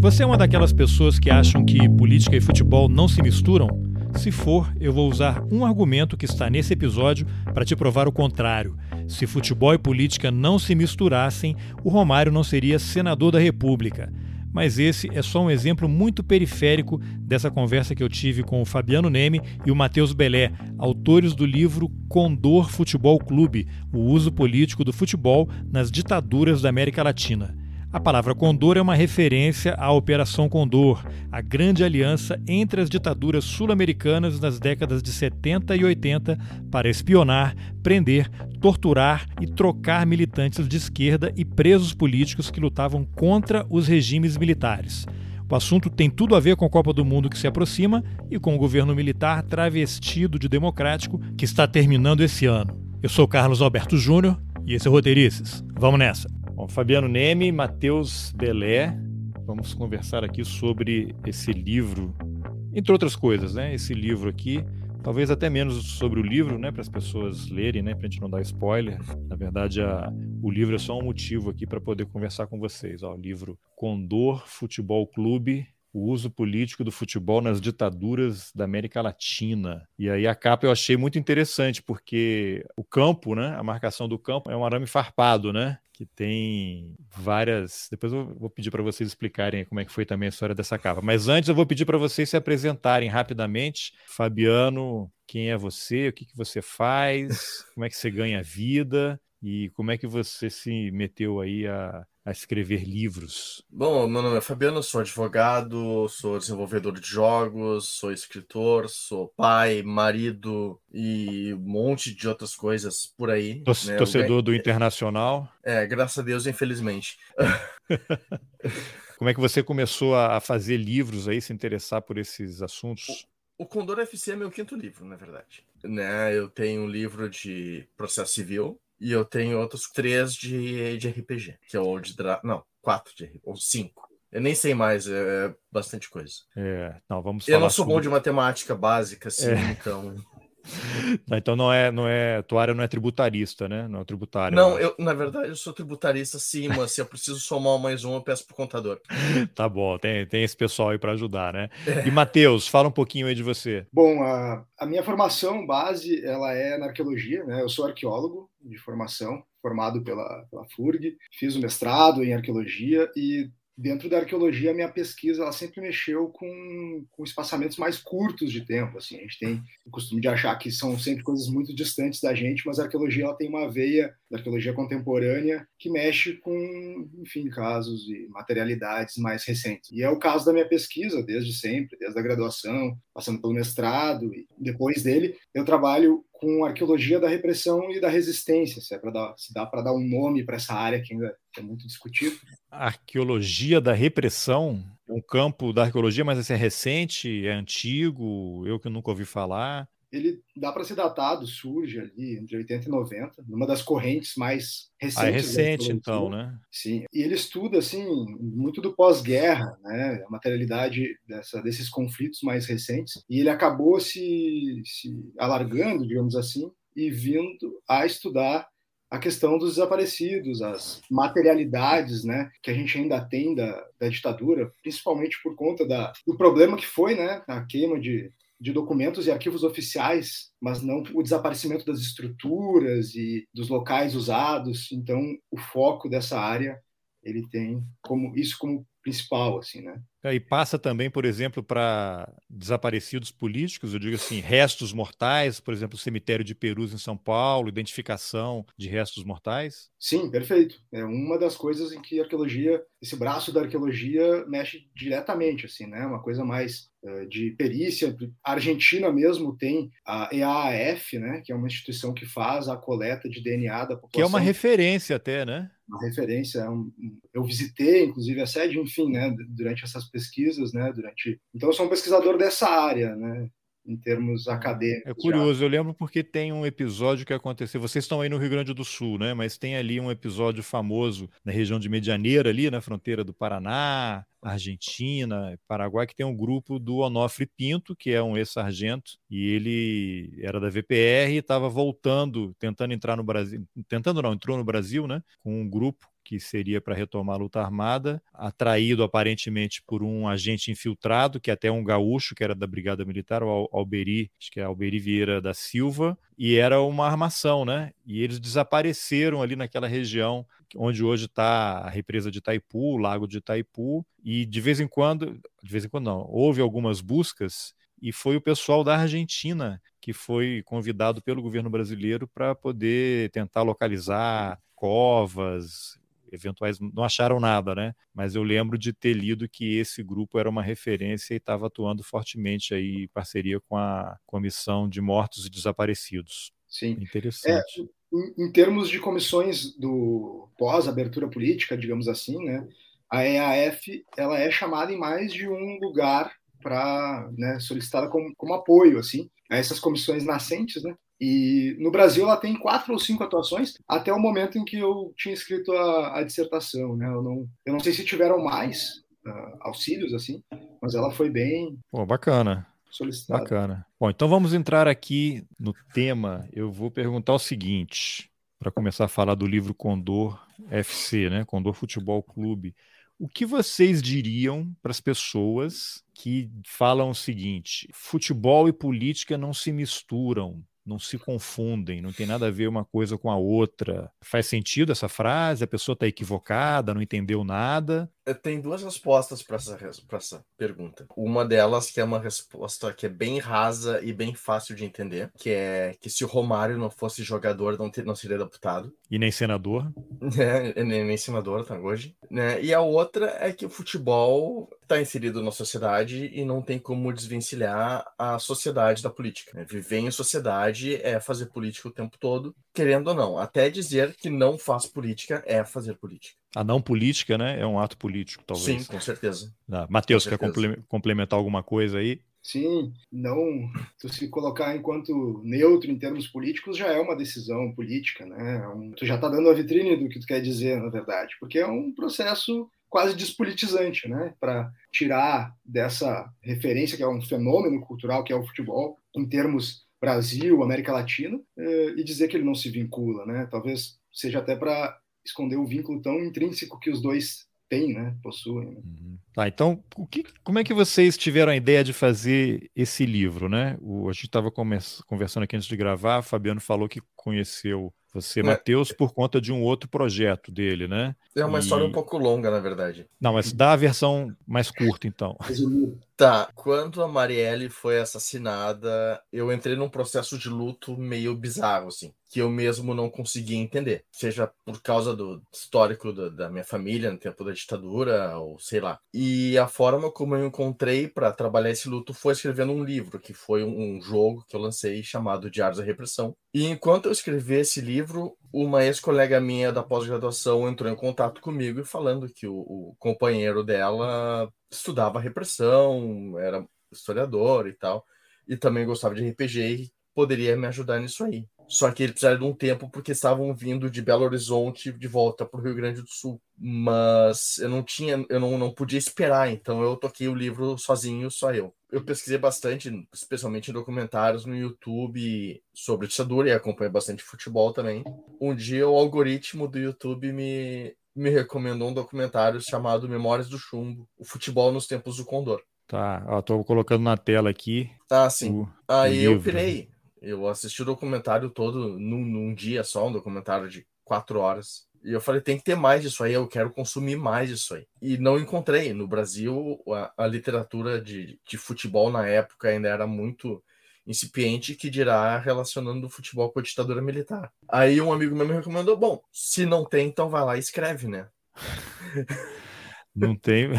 Você é uma daquelas pessoas que acham que política e futebol não se misturam? Se for, eu vou usar um argumento que está nesse episódio para te provar o contrário. Se futebol e política não se misturassem, o Romário não seria senador da República. Mas esse é só um exemplo muito periférico dessa conversa que eu tive com o Fabiano Neme e o Matheus Belé, autores do livro Condor Futebol Clube: O uso político do futebol nas ditaduras da América Latina. A palavra Condor é uma referência à Operação Condor, a grande aliança entre as ditaduras sul-americanas nas décadas de 70 e 80 para espionar, prender, torturar e trocar militantes de esquerda e presos políticos que lutavam contra os regimes militares. O assunto tem tudo a ver com a Copa do Mundo que se aproxima e com o governo militar travestido de democrático que está terminando esse ano. Eu sou Carlos Alberto Júnior e esse é o Roteirices. Vamos nessa! Bom, Fabiano Neme, Matheus Belé, vamos conversar aqui sobre esse livro, entre outras coisas, né? Esse livro aqui, talvez até menos sobre o livro, né, para as pessoas lerem, né, para a gente não dar spoiler. Na verdade, a, o livro é só um motivo aqui para poder conversar com vocês. Ó, o livro Condor Futebol Clube, o uso político do futebol nas ditaduras da América Latina. E aí a capa eu achei muito interessante, porque o campo, né, a marcação do campo é um arame farpado, né? Que tem várias. Depois eu vou pedir para vocês explicarem como é que foi também a história dessa capa. Mas antes eu vou pedir para vocês se apresentarem rapidamente. Fabiano, quem é você? O que, que você faz? Como é que você ganha vida? E como é que você se meteu aí a, a escrever livros? Bom, meu nome é Fabiano, sou advogado, sou desenvolvedor de jogos, sou escritor, sou pai, marido e um monte de outras coisas por aí. Tor né? Torcedor do Internacional? É, graças a Deus, infelizmente. Como é que você começou a fazer livros aí, se interessar por esses assuntos? O Condor FC é meu quinto livro, na verdade. Né? Eu tenho um livro de processo civil, e eu tenho outros três de, de RPG, que é o de Dra... Não, quatro de RPG, ou cinco. Eu nem sei mais, é bastante coisa. É, não, vamos Eu não sou sobre... bom de matemática básica, assim, é. então. Então não é, não é, tua área não é tributarista, né? Não é tributária. Não, eu, na verdade, eu sou tributarista sim, mas se eu preciso somar mais um, eu peço pro contador. tá bom, tem, tem esse pessoal aí para ajudar, né? É. E Matheus, fala um pouquinho aí de você. Bom, a, a minha formação base, ela é na arqueologia, né? Eu sou arqueólogo de formação, formado pela, pela FURG, fiz o mestrado em arqueologia e dentro da arqueologia, a minha pesquisa ela sempre mexeu com, com espaçamentos mais curtos de tempo. Assim. A gente tem o costume de achar que são sempre coisas muito distantes da gente, mas a arqueologia ela tem uma veia da arqueologia contemporânea que mexe com, enfim, casos e materialidades mais recentes. E é o caso da minha pesquisa, desde sempre, desde a graduação, passando pelo mestrado e depois dele, eu trabalho com arqueologia da repressão e da resistência, se, é dar, se dá para dar um nome para essa área que ainda é muito discutido. Arqueologia da repressão, um campo da arqueologia, mas esse é recente, é antigo, eu que nunca ouvi falar ele dá para ser datado, surge ali entre 80 e 90, numa das correntes mais recentes. Ah, é recente, então, né? Sim, e ele estuda, assim, muito do pós-guerra, né, a materialidade dessa, desses conflitos mais recentes, e ele acabou se, se alargando, digamos assim, e vindo a estudar a questão dos desaparecidos, as materialidades né, que a gente ainda tem da, da ditadura, principalmente por conta da, do problema que foi né, a queima de de documentos e arquivos oficiais, mas não o desaparecimento das estruturas e dos locais usados. Então, o foco dessa área ele tem como isso como principal, assim, né? É, e passa também, por exemplo, para desaparecidos políticos, eu digo assim, restos mortais, por exemplo, o cemitério de Perus em São Paulo, identificação de restos mortais? Sim, perfeito. É uma das coisas em que a arqueologia, esse braço da arqueologia mexe diretamente, assim, né? Uma coisa mais uh, de perícia. A Argentina mesmo tem a EAAF, né? Que é uma instituição que faz a coleta de DNA da população. Que é uma referência até, né? Uma referência. É eu visitei, inclusive, a sede, enfim, né? Durante essas pesquisas, né? Durante, então eu sou um pesquisador dessa área, né? Em termos acadêmicos. É curioso, já. eu lembro porque tem um episódio que aconteceu. Vocês estão aí no Rio Grande do Sul, né? Mas tem ali um episódio famoso na região de Medianeira, ali na fronteira do Paraná, Argentina, Paraguai, que tem um grupo do Onofre Pinto, que é um ex-sargento, e ele era da VPR e estava voltando, tentando entrar no Brasil, tentando não, entrou no Brasil, né, com um grupo que seria para retomar a luta armada, atraído aparentemente por um agente infiltrado, que é até um gaúcho, que era da Brigada Militar, o Alberi, acho que é Alberi Vieira da Silva, e era uma armação, né? E eles desapareceram ali naquela região onde hoje está a represa de Itaipu, o lago de Itaipu, e de vez em quando, de vez em quando não, houve algumas buscas e foi o pessoal da Argentina que foi convidado pelo governo brasileiro para poder tentar localizar covas, eventuais, não acharam nada, né? Mas eu lembro de ter lido que esse grupo era uma referência e estava atuando fortemente aí em parceria com a Comissão de Mortos e Desaparecidos. Sim. Interessante. É, em, em termos de comissões do pós-abertura política, digamos assim, né? A EAF ela é chamada em mais de um lugar para né, solicitada como, como apoio assim a essas comissões nascentes, né? E no Brasil ela tem quatro ou cinco atuações até o momento em que eu tinha escrito a, a dissertação, né? Eu não, eu não sei se tiveram mais uh, auxílios assim, mas ela foi bem. Pô, bacana. Solicitada. Bacana. Bom, então vamos entrar aqui no tema. Eu vou perguntar o seguinte, para começar a falar do livro Condor FC, né? Condor Futebol Clube. O que vocês diriam para as pessoas que falam o seguinte: futebol e política não se misturam, não se confundem, não tem nada a ver uma coisa com a outra. Faz sentido essa frase? A pessoa está equivocada, não entendeu nada? Tem duas respostas para essa, essa pergunta. Uma delas que é uma resposta que é bem rasa e bem fácil de entender, que é que se o Romário não fosse jogador, não, ter, não seria deputado. E nem senador. É, nem, nem senador, tá hoje. Né? E a outra é que o futebol está inserido na sociedade e não tem como desvencilhar a sociedade da política. Né? Viver em sociedade é fazer política o tempo todo, querendo ou não. Até dizer que não faz política é fazer política. A não política, né? É um ato político, talvez. Sim, com certeza. Ah, Matheus, quer complementar alguma coisa aí? Sim, não. Tu se colocar enquanto neutro em termos políticos já é uma decisão política, né? É tu já está dando a vitrine do que tu quer dizer, na verdade, porque é um processo quase despolitizante, né? Para tirar dessa referência que é um fenômeno cultural que é o futebol, em termos Brasil, América Latina, eh, e dizer que ele não se vincula, né? Talvez seja até para esconder o vínculo tão intrínseco que os dois têm, né? Possuem. Né? Uhum. Tá, então, que, como é que vocês tiveram a ideia de fazer esse livro, né? O, a gente estava conversando aqui antes de gravar, o Fabiano falou que conheceu você, é. Matheus, por conta de um outro projeto dele, né? É uma e... história um pouco longa, na verdade. Não, mas dá a versão mais curta, então. Tá, quando a Marielle foi assassinada, eu entrei num processo de luto meio bizarro, assim, que eu mesmo não conseguia entender. Seja por causa do histórico do, da minha família no tempo da ditadura, ou sei lá. E a forma como eu encontrei para trabalhar esse luto foi escrevendo um livro, que foi um, um jogo que eu lancei chamado Diários da Repressão. E enquanto eu escrevi esse livro, uma ex-colega minha da pós-graduação entrou em contato comigo e falando que o, o companheiro dela estudava repressão, era historiador e tal, e também gostava de RPG e poderia me ajudar nisso aí. Só que ele precisaria de um tempo porque estavam vindo de Belo Horizonte de volta para o Rio Grande do Sul. Mas eu não tinha, eu não, não podia esperar, então eu toquei o livro sozinho, só eu. Eu pesquisei bastante, especialmente em documentários no YouTube sobre ditadura e acompanhei bastante futebol também. Um dia o algoritmo do YouTube me, me recomendou um documentário chamado Memórias do Chumbo, o futebol nos tempos do Condor. Tá, ó, tô colocando na tela aqui. Tá, sim. O, Aí o eu pirei. Eu assisti o documentário todo num, num, dia só, um documentário de quatro horas. E eu falei, tem que ter mais disso aí, eu quero consumir mais disso aí. E não encontrei. No Brasil, a, a literatura de, de futebol na época ainda era muito incipiente, que dirá relacionando o futebol com a ditadura militar. Aí um amigo meu me recomendou, bom, se não tem, então vai lá e escreve, né? Não tem.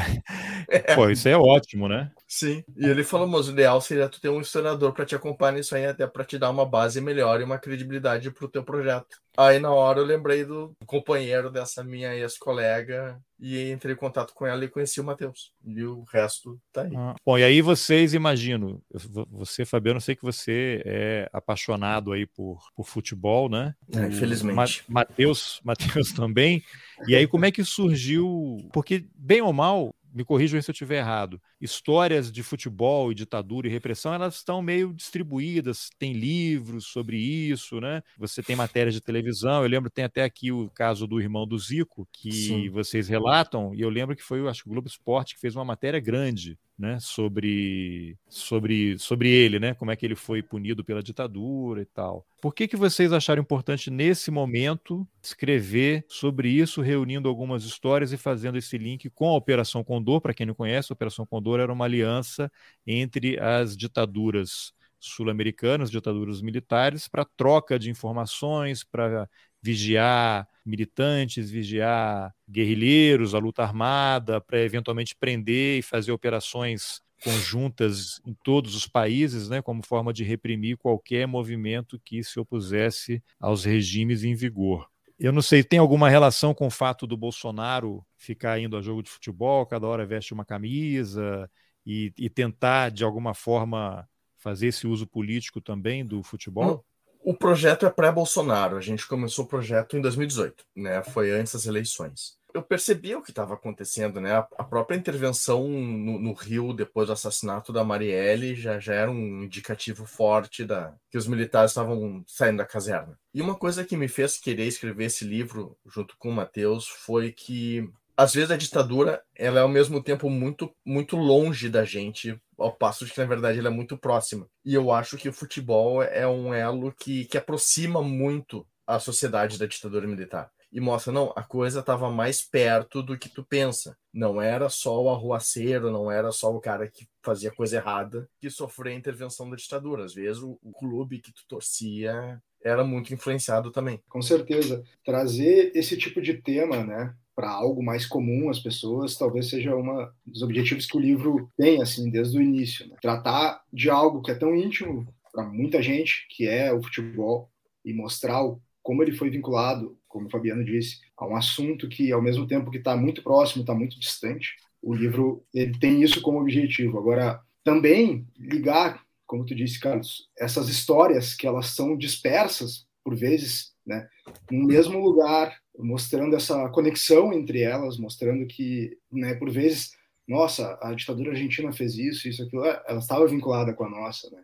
É. Pô, isso é ótimo, né? Sim. E ele falou, mas o ideal seria tu ter um historiador para te acompanhar nisso aí, até para te dar uma base melhor e uma credibilidade para o teu projeto. Aí na hora eu lembrei do companheiro dessa minha ex-colega e entrei em contato com ela e conheci o Matheus. E o resto tá aí. Ah, bom, e aí vocês imaginam, você, Fabiano, eu sei que você é apaixonado aí por, por futebol, né? É, infelizmente. Matheus, Matheus também. E aí como é que surgiu? Porque, bem ou mal, me corrijam se eu estiver errado, histórias de futebol e ditadura e repressão, elas estão meio distribuídas, tem livros sobre isso, né? Você tem matérias de televisão, eu lembro, tem até aqui o caso do irmão do Zico, que Sim. vocês relatam, e eu lembro que foi, acho que o Globo Esporte que fez uma matéria grande né, sobre, sobre, sobre ele, né, como é que ele foi punido pela ditadura e tal. Por que, que vocês acharam importante, nesse momento, escrever sobre isso, reunindo algumas histórias e fazendo esse link com a Operação Condor? Para quem não conhece, a Operação Condor era uma aliança entre as ditaduras sul-americanas, ditaduras militares, para troca de informações, para vigiar militantes, vigiar guerrilheiros, a luta armada, para eventualmente prender e fazer operações conjuntas em todos os países, né, como forma de reprimir qualquer movimento que se opusesse aos regimes em vigor. Eu não sei, tem alguma relação com o fato do Bolsonaro ficar indo a jogo de futebol, cada hora veste uma camisa e, e tentar, de alguma forma, fazer esse uso político também do futebol? O projeto é pré-Bolsonaro. A gente começou o projeto em 2018, né? Foi antes das eleições. Eu percebi o que estava acontecendo, né? A própria intervenção no, no, Rio depois do assassinato da Marielle já, já era um indicativo forte da que os militares estavam saindo da caserna. E uma coisa que me fez querer escrever esse livro junto com o Matheus foi que às vezes a ditadura ela é ao mesmo tempo muito muito longe da gente ao passo de que na verdade ela é muito próxima. E eu acho que o futebol é um elo que, que aproxima muito a sociedade da ditadura militar. E mostra não a coisa estava mais perto do que tu pensa. Não era só o arruaceiro não era só o cara que fazia coisa errada que sofreu a intervenção da ditadura. Às vezes o, o clube que tu torcia era muito influenciado também. Com certeza. Trazer esse tipo de tema né para algo mais comum às pessoas, talvez seja um dos objetivos que o livro tem, assim, desde o início. Né? Tratar de algo que é tão íntimo para muita gente, que é o futebol, e mostrar como ele foi vinculado, como o Fabiano disse, a um assunto que, ao mesmo tempo que está muito próximo, está muito distante. O livro ele tem isso como objetivo. Agora, também ligar, como tu disse, Carlos, essas histórias que elas são dispersas, por vezes, né, no mesmo lugar, mostrando essa conexão entre elas, mostrando que, né, por vezes, nossa, a ditadura argentina fez isso, isso, aquilo, é, ela estava vinculada com a nossa. Né?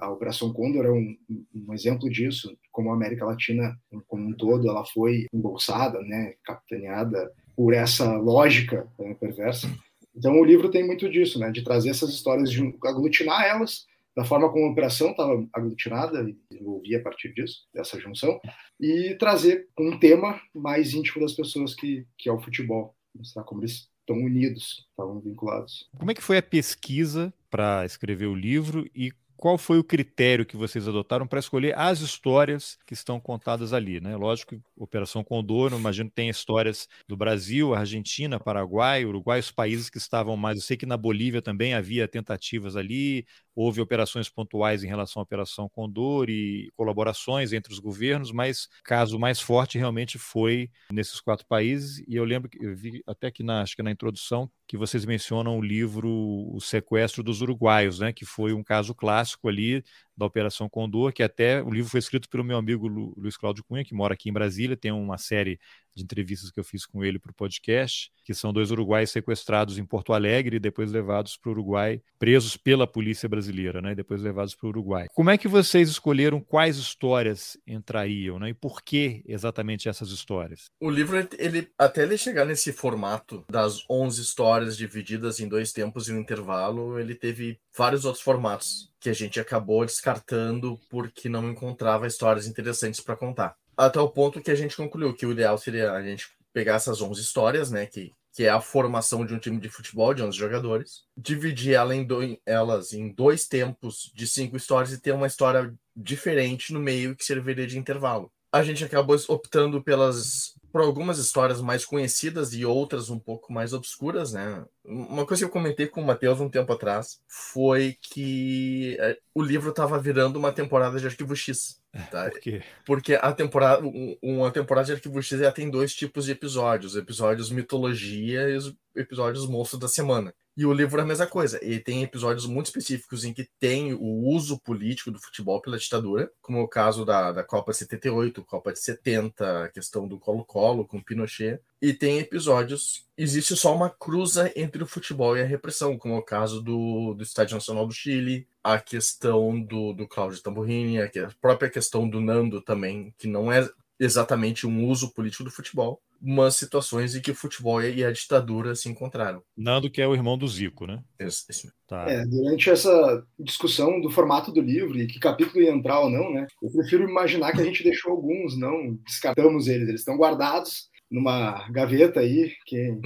A Operação Condor é um, um, exemplo disso, como a América Latina como um todo, ela foi embolsada, né, capitaneada por essa lógica né, perversa. Então o livro tem muito disso, né, de trazer essas histórias, de aglutinar elas da forma como a operação estava aglutinada e desenvolvia a partir disso, dessa junção, e trazer um tema mais íntimo das pessoas que, que é o futebol, mostrar como eles estão unidos, estavam vinculados. Como é que foi a pesquisa para escrever o livro e qual foi o critério que vocês adotaram para escolher as histórias que estão contadas ali, né? Lógico que Operação Condor, imagino que tem histórias do Brasil, Argentina, Paraguai, Uruguai, os países que estavam mais. Eu sei que na Bolívia também havia tentativas ali, houve operações pontuais em relação à Operação Condor e colaborações entre os governos, mas caso mais forte realmente foi nesses quatro países. E eu lembro que eu vi até que na, acho que na introdução que vocês mencionam o livro O Sequestro dos Uruguaios, né, que foi um caso clássico ali da Operação Condor, que até o livro foi escrito pelo meu amigo Lu, Luiz Cláudio Cunha, que mora aqui em Brasília, tem uma série de entrevistas que eu fiz com ele para o podcast, que são dois uruguaios sequestrados em Porto Alegre e depois levados para o Uruguai, presos pela polícia brasileira, né, e depois levados para o Uruguai. Como é que vocês escolheram quais histórias entrariam, né, e por que exatamente essas histórias? O livro, ele até ele chegar nesse formato das 11 histórias divididas em dois tempos e um intervalo, ele teve vários outros formatos que a gente acabou descartando porque não encontrava histórias interessantes para contar. Até o ponto que a gente concluiu que o ideal seria a gente pegar essas 11 histórias, né, que, que é a formação de um time de futebol de 11 jogadores, dividir ela em do, elas em dois tempos de cinco histórias e ter uma história diferente no meio que serviria de intervalo. A gente acabou optando pelas por algumas histórias mais conhecidas e outras um pouco mais obscuras, né? Uma coisa que eu comentei com o Matheus um tempo atrás foi que é, o livro estava virando uma temporada de Arquivo X. Tá? Por quê? Porque a temporada, uma temporada de Arquivo X já tem dois tipos de episódios: episódios mitologia e os episódios monstro da semana. E o livro é a mesma coisa. E tem episódios muito específicos em que tem o uso político do futebol pela ditadura, como o caso da, da Copa 78, Copa de 70, a questão do Colo-Colo com Pinochet. E tem episódios. Existe só uma cruza entre o futebol e a repressão, como o caso do, do Estádio Nacional do Chile, a questão do, do Cláudio Tamburrini, a própria questão do Nando também, que não é exatamente um uso político do futebol, umas situações em que o futebol e a ditadura se encontraram. Nando, que é o irmão do Zico, né? Esse, esse tá. é, durante essa discussão do formato do livro e que capítulo ia entrar ou não, né? Eu prefiro imaginar que a gente deixou alguns, não descartamos eles. Eles estão guardados numa gaveta aí, que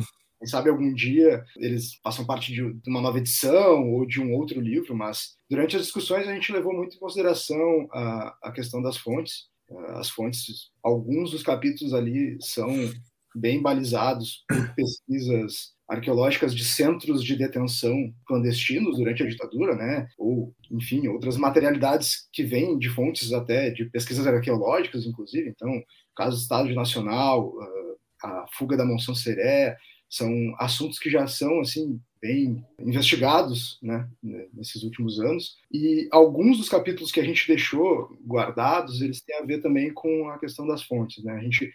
quem sabe algum dia eles façam parte de uma nova edição ou de um outro livro, mas durante as discussões a gente levou muito em consideração a, a questão das fontes as fontes, alguns dos capítulos ali são bem balizados por pesquisas arqueológicas de centros de detenção clandestinos durante a ditadura, né? Ou, enfim, outras materialidades que vêm de fontes até de pesquisas arqueológicas, inclusive. Então, caso do Estado Nacional, ah, a fuga da Monção Seré, são assuntos que já são assim bem investigados né, nesses últimos anos. E alguns dos capítulos que a gente deixou guardados, eles têm a ver também com a questão das fontes. Né? A gente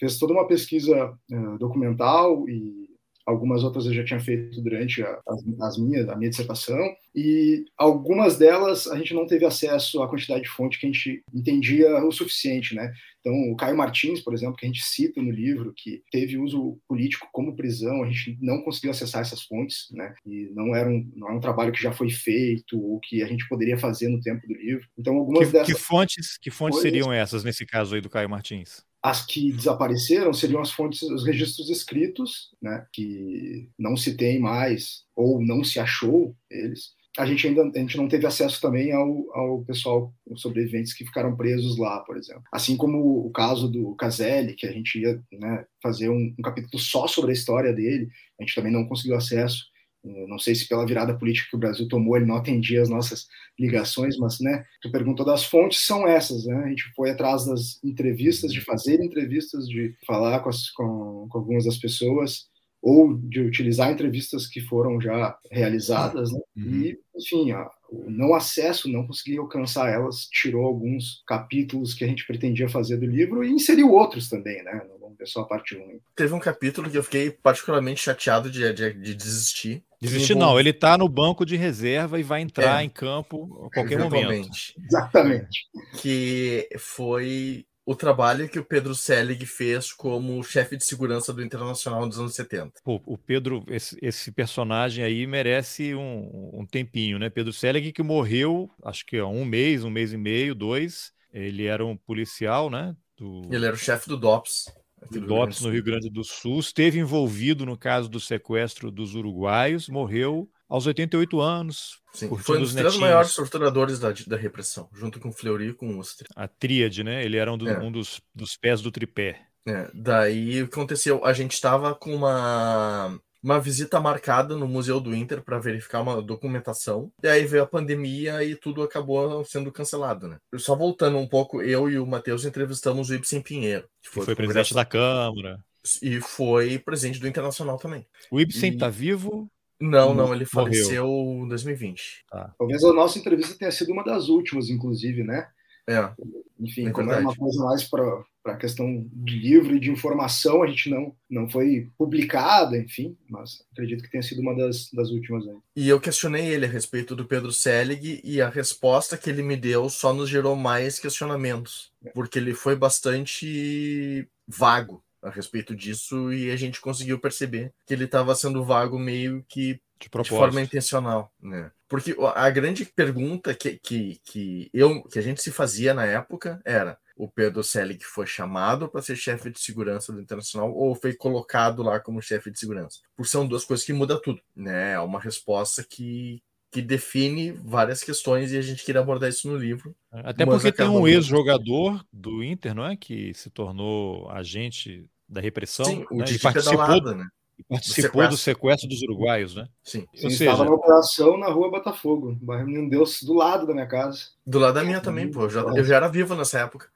fez, toda uma pesquisa uh, documental e algumas outras eu já tinha feito durante a, as, as, minhas, a minha dissertação, e algumas delas a gente não teve acesso à quantidade de fonte que a gente entendia o suficiente, né? Então, o Caio Martins, por exemplo, que a gente cita no livro, que teve uso político como prisão, a gente não conseguiu acessar essas fontes, né? E não era um, não era um trabalho que já foi feito ou que a gente poderia fazer no tempo do livro. Então, algumas que, dessas... Que fontes, que fontes seriam essas, nesse caso aí do Caio Martins? As que desapareceram seriam as fontes, os registros escritos, né, que não se tem mais ou não se achou eles. A gente ainda a gente não teve acesso também ao, ao pessoal, os sobreviventes que ficaram presos lá, por exemplo. Assim como o caso do Caselli, que a gente ia né, fazer um, um capítulo só sobre a história dele, a gente também não conseguiu acesso. Não sei se pela virada política que o Brasil tomou ele não atendia as nossas ligações, mas, né, tu perguntou das fontes, são essas, né? A gente foi atrás das entrevistas, de fazer entrevistas, de falar com, as, com, com algumas das pessoas, ou de utilizar entrevistas que foram já realizadas, né? Uhum. E, enfim, ó, o não acesso, não conseguir alcançar elas, tirou alguns capítulos que a gente pretendia fazer do livro e inseriu outros também, né? Ver só a parte 1. Teve um capítulo que eu fiquei particularmente chateado de, de, de desistir. Desistir não, ele está no banco de reserva e vai entrar é, em campo a qualquer momento. Exatamente. Que foi o trabalho que o Pedro Selig fez como chefe de segurança do Internacional dos anos 70. Pô, o Pedro, esse, esse, personagem aí merece um, um, tempinho, né? Pedro Selig que morreu, acho que há um mês, um mês e meio, dois. Ele era um policial, né? Do... Ele era o chefe do DOPS. Do DOPS no Rio Grande do Sul. Esteve envolvido no caso do sequestro dos uruguaios, morreu aos 88 anos. Sim, foi um dos três maiores torturadores da, da repressão, junto com Fleury e com Ustre. A tríade, né? Ele era um, do, é. um dos, dos pés do tripé. É, daí o que aconteceu? A gente estava com uma, uma visita marcada no Museu do Inter para verificar uma documentação. E aí veio a pandemia e tudo acabou sendo cancelado, né? Só voltando um pouco, eu e o Matheus entrevistamos o Ibsen Pinheiro, que foi, foi presidente da Câmara. E foi presidente do Internacional também. O Ibsen está vivo? Não, não, ele faleceu em 2020. Tá. Talvez a nossa entrevista tenha sido uma das últimas, inclusive, né? É. Enfim, é como é uma coisa mais para a questão de livro e de informação, a gente não, não foi publicada, enfim, mas acredito que tenha sido uma das, das últimas aí. E eu questionei ele a respeito do Pedro Selig e a resposta que ele me deu só nos gerou mais questionamentos, é. porque ele foi bastante vago a respeito disso e a gente conseguiu perceber que ele estava sendo vago meio que de, de, forma intencional, né? Porque a grande pergunta que, que, que, eu, que a gente se fazia na época era o Pedro Selig foi chamado para ser chefe de segurança do Internacional ou foi colocado lá como chefe de segurança? Porque são duas coisas que mudam tudo, né? É uma resposta que, que define várias questões e a gente queria abordar isso no livro. Até porque tem um ex-jogador do Inter, não é, que se tornou agente da repressão, Sim, o né? e participou, né? Participou do sequestro dos uruguaios, né? Sim. Sim Ou seja, estava na operação na rua Botafogo, bairro Menino Deus, do lado da minha casa. Do lado da minha também, pô. Eu já, eu já era vivo nessa época.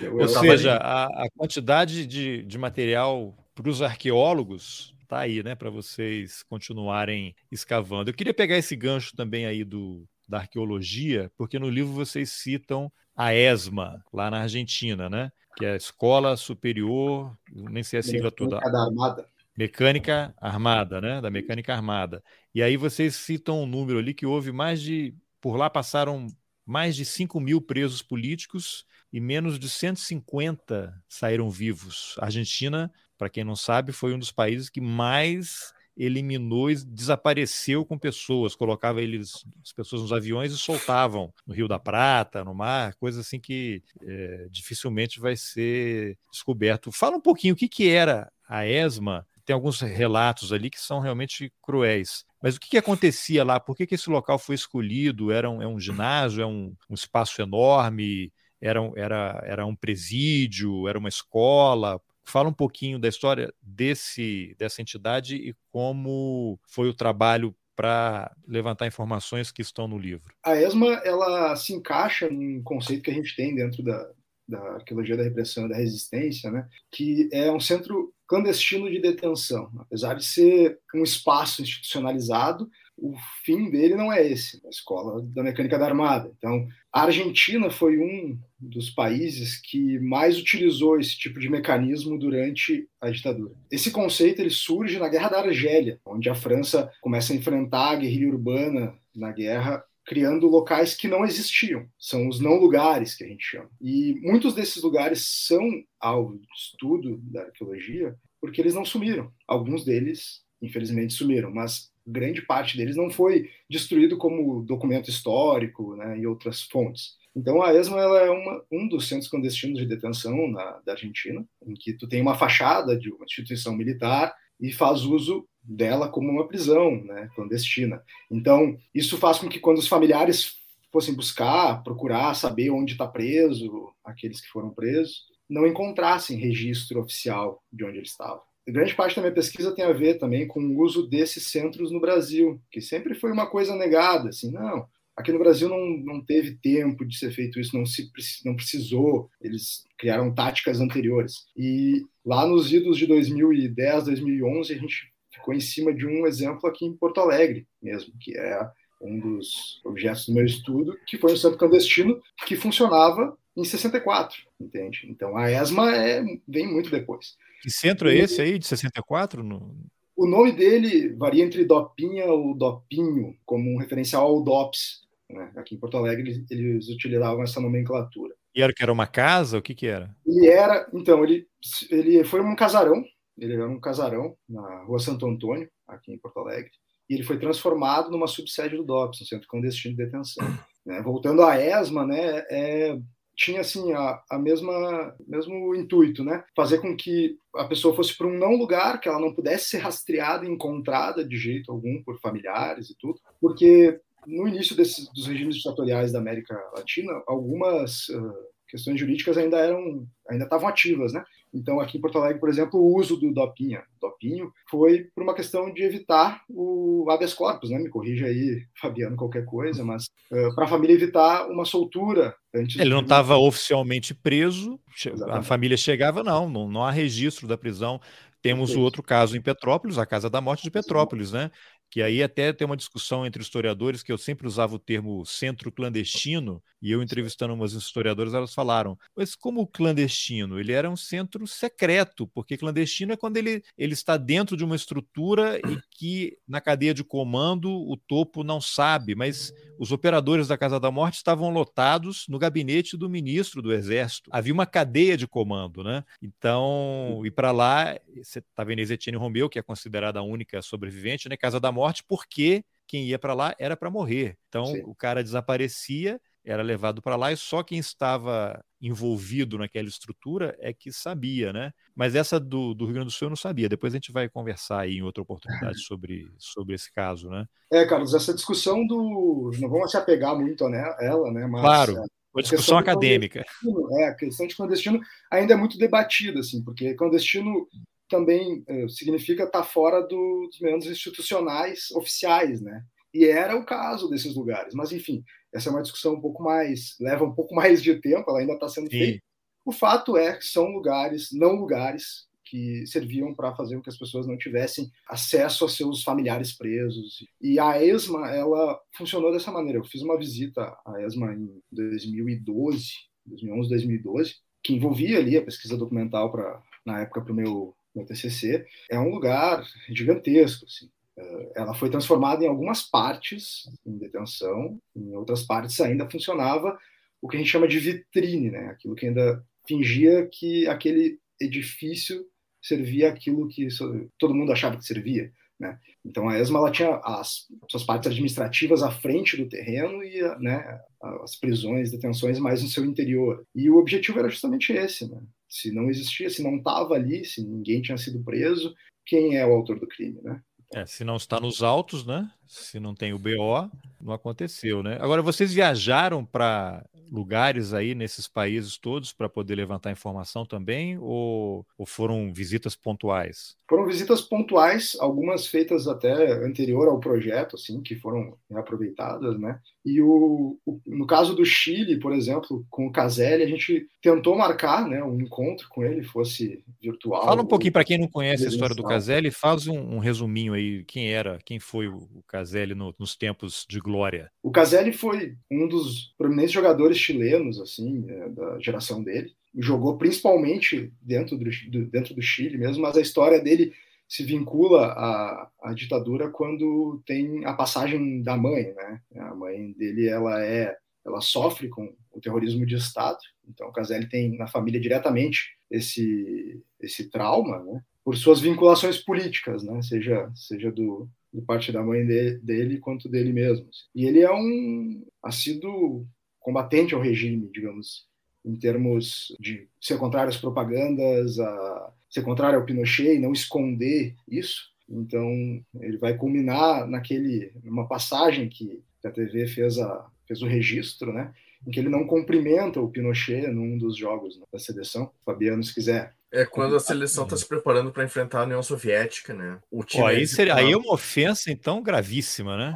Eu, Ou seja, a, a, quantidade de, de material para os arqueólogos tá aí, né, para vocês continuarem escavando. Eu queria pegar esse gancho também aí do, da arqueologia, porque no livro vocês citam a ESMA, lá na Argentina, né? Que é a Escola Superior, nem sei a sigla toda. Da Armada. Mecânica Armada, né? Da Mecânica Armada. E aí vocês citam um número ali que houve mais de. Por lá passaram mais de 5 mil presos políticos e menos de 150 saíram vivos. A Argentina, para quem não sabe, foi um dos países que mais eliminou e desapareceu com pessoas, colocava eles, as pessoas nos aviões e soltavam no Rio da Prata, no mar, coisa assim que é, dificilmente vai ser descoberto. Fala um pouquinho o que, que era a ESMA tem alguns relatos ali que são realmente cruéis. Mas o que, que acontecia lá? Por que, que esse local foi escolhido? Era um, é um ginásio? É um, um espaço enorme? Era era, era um presídio? Era uma escola? Fala um pouquinho da história desse, dessa entidade e como foi o trabalho para levantar informações que estão no livro. A ESMA ela se encaixa num conceito que a gente tem dentro da, da arqueologia da repressão e da resistência, né, que é um centro clandestino de detenção. Apesar de ser um espaço institucionalizado, o fim dele não é esse, a escola da mecânica da armada. Então, a Argentina foi um dos países que mais utilizou esse tipo de mecanismo durante a ditadura. Esse conceito ele surge na Guerra da Argélia, onde a França começa a enfrentar a guerrilha urbana na guerra criando locais que não existiam. São os não lugares que a gente chama. E muitos desses lugares são alvo de estudo da arqueologia porque eles não sumiram. Alguns deles, infelizmente, sumiram, mas grande parte deles não foi destruído como documento histórico né, e outras fontes. Então a ESMA ela é uma, um dos centros clandestinos de detenção na, da Argentina, em que tu tem uma fachada de uma instituição militar e faz uso dela como uma prisão né, clandestina. Então, isso faz com que quando os familiares fossem buscar, procurar saber onde está preso, aqueles que foram presos, não encontrassem registro oficial de onde ele estava. grande parte da minha pesquisa tem a ver também com o uso desses centros no Brasil, que sempre foi uma coisa negada, assim, não, aqui no Brasil não, não teve tempo de ser feito isso, não se não precisou, eles criaram táticas anteriores. E lá nos idos de 2010, 2011, a gente ficou em cima de um exemplo aqui em Porto Alegre mesmo, que é um dos objetos do meu estudo, que foi um centro clandestino que funcionava em 64, entende? Então a ESMA é, vem muito depois. Que centro é esse aí, de 64? No... O nome dele varia entre Dopinha ou Dopinho, como um referencial ao DOPS. Né? Aqui em Porto Alegre eles, utilizavam essa nomenclatura. E era que era uma casa? O que que era? Ele era, então, ele, ele foi um casarão ele era um casarão na rua Santo Antônio, aqui em Porto Alegre, e ele foi transformado numa subsede do DOPS, um centro clandestino de detenção. Né? Voltando à ESMA, né, é, tinha assim a, a mesma mesmo intuito, né? Fazer com que a pessoa fosse para um não lugar, que ela não pudesse ser rastreada encontrada de jeito algum por familiares e tudo, porque no início desses, dos regimes ditatoriais da América Latina, algumas uh, questões jurídicas ainda eram ainda estavam ativas, né? Então, aqui em Porto Alegre, por exemplo, o uso do dopinha, dopinho, foi por uma questão de evitar o habeas corpus, né? Me corrija aí, Fabiano, qualquer coisa, mas uh, para a família evitar uma soltura antes. Ele não estava oficialmente preso, Exatamente. a família chegava, não, não, não há registro da prisão. Temos o outro caso em Petrópolis, a Casa da Morte de Petrópolis, né? Que aí até tem uma discussão entre historiadores que eu sempre usava o termo centro clandestino, e eu entrevistando umas historiadoras, elas falaram, mas como clandestino? Ele era um centro secreto, porque clandestino é quando ele, ele está dentro de uma estrutura e que na cadeia de comando o topo não sabe, mas os operadores da Casa da Morte estavam lotados no gabinete do ministro do Exército. Havia uma cadeia de comando, né? Então, e para lá, você está vendo Etienne Romeu, que é considerada a única sobrevivente, né? Casa da Morte morte porque quem ia para lá era para morrer. Então Sim. o cara desaparecia, era levado para lá e só quem estava envolvido naquela estrutura é que sabia, né? Mas essa do, do Rio Grande do Sul eu não sabia. Depois a gente vai conversar aí em outra oportunidade sobre, sobre esse caso, né? É, Carlos, essa discussão do. Não vamos se apegar muito a ela, né? Mas, claro. É, uma discussão acadêmica. É, a questão de clandestino ainda é muito debatida, assim, porque clandestino também eh, significa estar tá fora do, dos meandros institucionais oficiais, né? E era o caso desses lugares. Mas, enfim, essa é uma discussão um pouco mais. leva um pouco mais de tempo, ela ainda está sendo Sim. feita. O fato é que são lugares, não lugares, que serviam para fazer com que as pessoas não tivessem acesso a seus familiares presos. E a ESMA, ela funcionou dessa maneira. Eu fiz uma visita à ESMA em 2012, 2011, 2012, que envolvia ali a pesquisa documental para na época para o meu, meu TCC. É um lugar gigantesco, assim. Eh, ela foi transformada em algumas partes em detenção, em outras partes ainda funcionava o que a gente chama de vitrine, né? Aquilo que ainda fingia que aquele edifício servia aquilo que todo mundo achava que servia. Né? Então a ESMA tinha as suas partes administrativas à frente do terreno e né, as prisões, detenções mais no seu interior. E o objetivo era justamente esse. Né? Se não existia, se não estava ali, se ninguém tinha sido preso, quem é o autor do crime? Né? É, se não está nos autos, né? Se não tem o BO, não aconteceu, né? Agora, vocês viajaram para lugares aí nesses países todos para poder levantar informação também, ou, ou, foram visitas pontuais? Foram visitas pontuais, algumas feitas até anterior ao projeto, assim, que foram aproveitadas, né? E o, o, no caso do Chile, por exemplo, com o Caselli, a gente tentou marcar, né, um encontro com ele, fosse virtual. Fala um pouquinho para quem não conhece a história do Caselli, faz um, um, resuminho aí, quem era, quem foi o, Caselli no, nos tempos de glória. O Caselli foi um dos prominentes jogadores chilenos, assim, é, da geração dele. Jogou principalmente dentro do, dentro do Chile mesmo, mas a história dele se vincula à, à ditadura quando tem a passagem da mãe, né? A mãe dele, ela é, ela sofre com o terrorismo de Estado. Então, o Caselli tem na família diretamente esse esse trauma, né? Por suas vinculações políticas, né? Seja seja do de parte da mãe de, dele quanto dele mesmo. E ele é um assíduo combatente ao regime, digamos, em termos de ser contrário às propagandas, a ser contrário ao Pinochet e não esconder isso. Então, ele vai culminar naquele numa passagem que a TV fez a fez o registro, né, em que ele não cumprimenta o Pinochet num dos jogos né, da seleção. Fabiano, se quiser é quando a seleção está se preparando para enfrentar a União Soviética, né? O time aí, seria, aí é uma ofensa, então, gravíssima, né?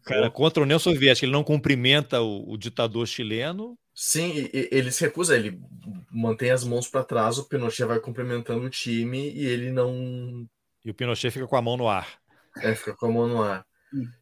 O cara contra a União Soviética, ele não cumprimenta o, o ditador chileno. Sim, ele se recusa, ele mantém as mãos para trás, o Pinochet vai cumprimentando o time e ele não. E o Pinochet fica com a mão no ar. É, fica com a mão no ar.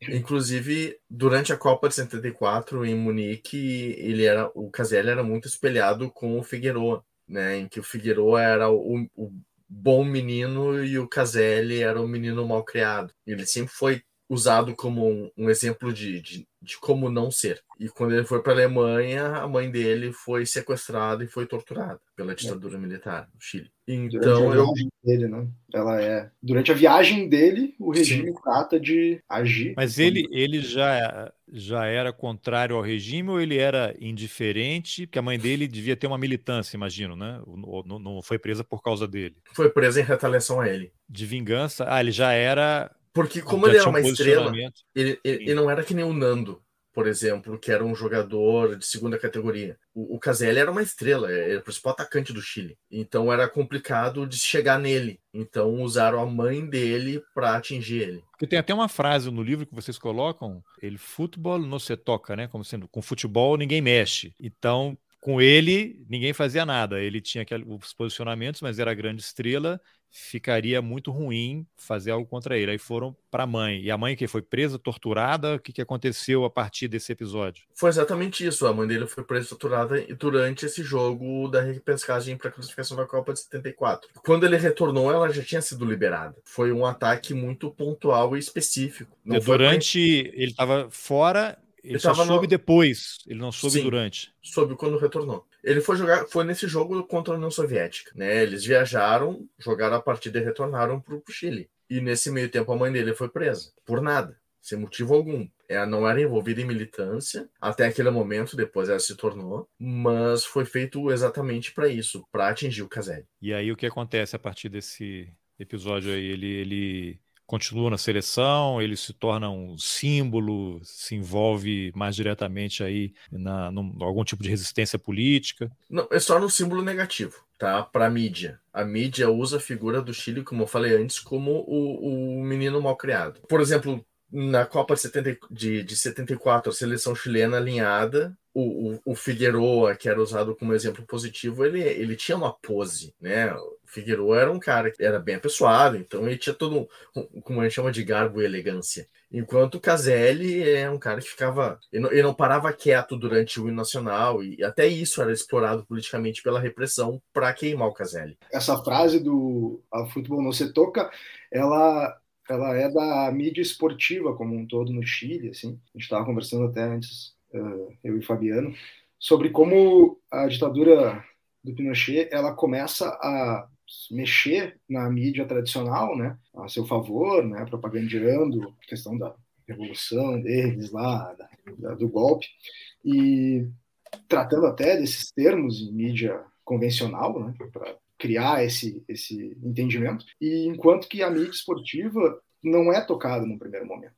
Inclusive, durante a Copa de 74 em Munique, ele era o Caselli era muito espelhado com o Figueroa né, em que o Figueiredo era o, o bom menino e o Caselli era o menino mal criado. Ele sempre foi usado como um, um exemplo de, de, de, como não ser. E quando ele foi para a Alemanha, a mãe dele foi sequestrada e foi torturada pela ditadura é. militar no Chile. Então eu dele, né? Ela é durante a viagem dele, o regime Sim. trata de agir. Mas ele ele já já era contrário ao regime ou ele era indiferente? Porque a mãe dele devia ter uma militância, imagino, né? Não, não foi presa por causa dele. Foi presa em retaliação a ele. De vingança. Ah, ele já era porque como ele era uma estrela, ele, ele, ele, não era que nem o Nando, por exemplo, que era um jogador de segunda categoria. O, o Caselli era uma estrela, era o principal atacante do Chile. Então era complicado de chegar nele. Então usaram a mãe dele para atingir ele. Porque tem até uma frase no livro que vocês colocam, ele futebol não se toca, né? Como sendo com futebol ninguém mexe. Então com ele ninguém fazia nada. Ele tinha os posicionamentos, mas era a grande estrela ficaria muito ruim fazer algo contra ele. Aí foram para a mãe. E a mãe que foi presa, torturada, o que, que aconteceu a partir desse episódio? Foi exatamente isso. A mãe dele foi presa, torturada durante esse jogo da repescagem para a classificação da Copa de 74. Quando ele retornou, ela já tinha sido liberada. Foi um ataque muito pontual e específico. Não durante pra... ele estava fora ele, ele só soube no... depois, ele não soube Sim, durante. Soube quando retornou. Ele foi jogar, foi nesse jogo contra a União Soviética, né? Eles viajaram, jogaram a partida e retornaram para o Chile. E nesse meio tempo a mãe dele foi presa por nada, sem motivo algum. Ela não era envolvida em militância até aquele momento, depois ela se tornou, mas foi feito exatamente para isso, para atingir o Caselli. E aí o que acontece a partir desse episódio aí? Ele, ele continua na seleção, ele se torna um símbolo, se envolve mais diretamente aí na num, algum tipo de resistência política. Não, é só um símbolo negativo, tá? Para mídia. A mídia usa a figura do Chile, como eu falei antes, como o, o menino mal criado. Por exemplo, na Copa de, 70, de, de 74, a seleção chilena alinhada, o, o, Figueroa, que era usado como exemplo positivo, ele, ele tinha uma pose, né? O Figueroa era um cara que era bem apessoado, então ele tinha todo um, como a gente chama de garbo e elegância. Enquanto o Caselli é um cara que ficava. Ele não, ele não, parava quieto durante o hino nacional, e até isso era explorado politicamente pela repressão para queimar o Caselli. Essa frase do a futebol não se toca, ela, ela é da mídia esportiva como um todo no Chile. Assim. A gente estava conversando até antes, eu e Fabiano, sobre como a ditadura do Pinochet ela começa a mexer na mídia tradicional, né, a seu favor, né, propagandeando a questão da revolução deles lá, da, da, do golpe, e tratando até desses termos em mídia convencional, né, para criar esse, esse entendimento, e enquanto que a mídia esportiva não é tocada no primeiro momento,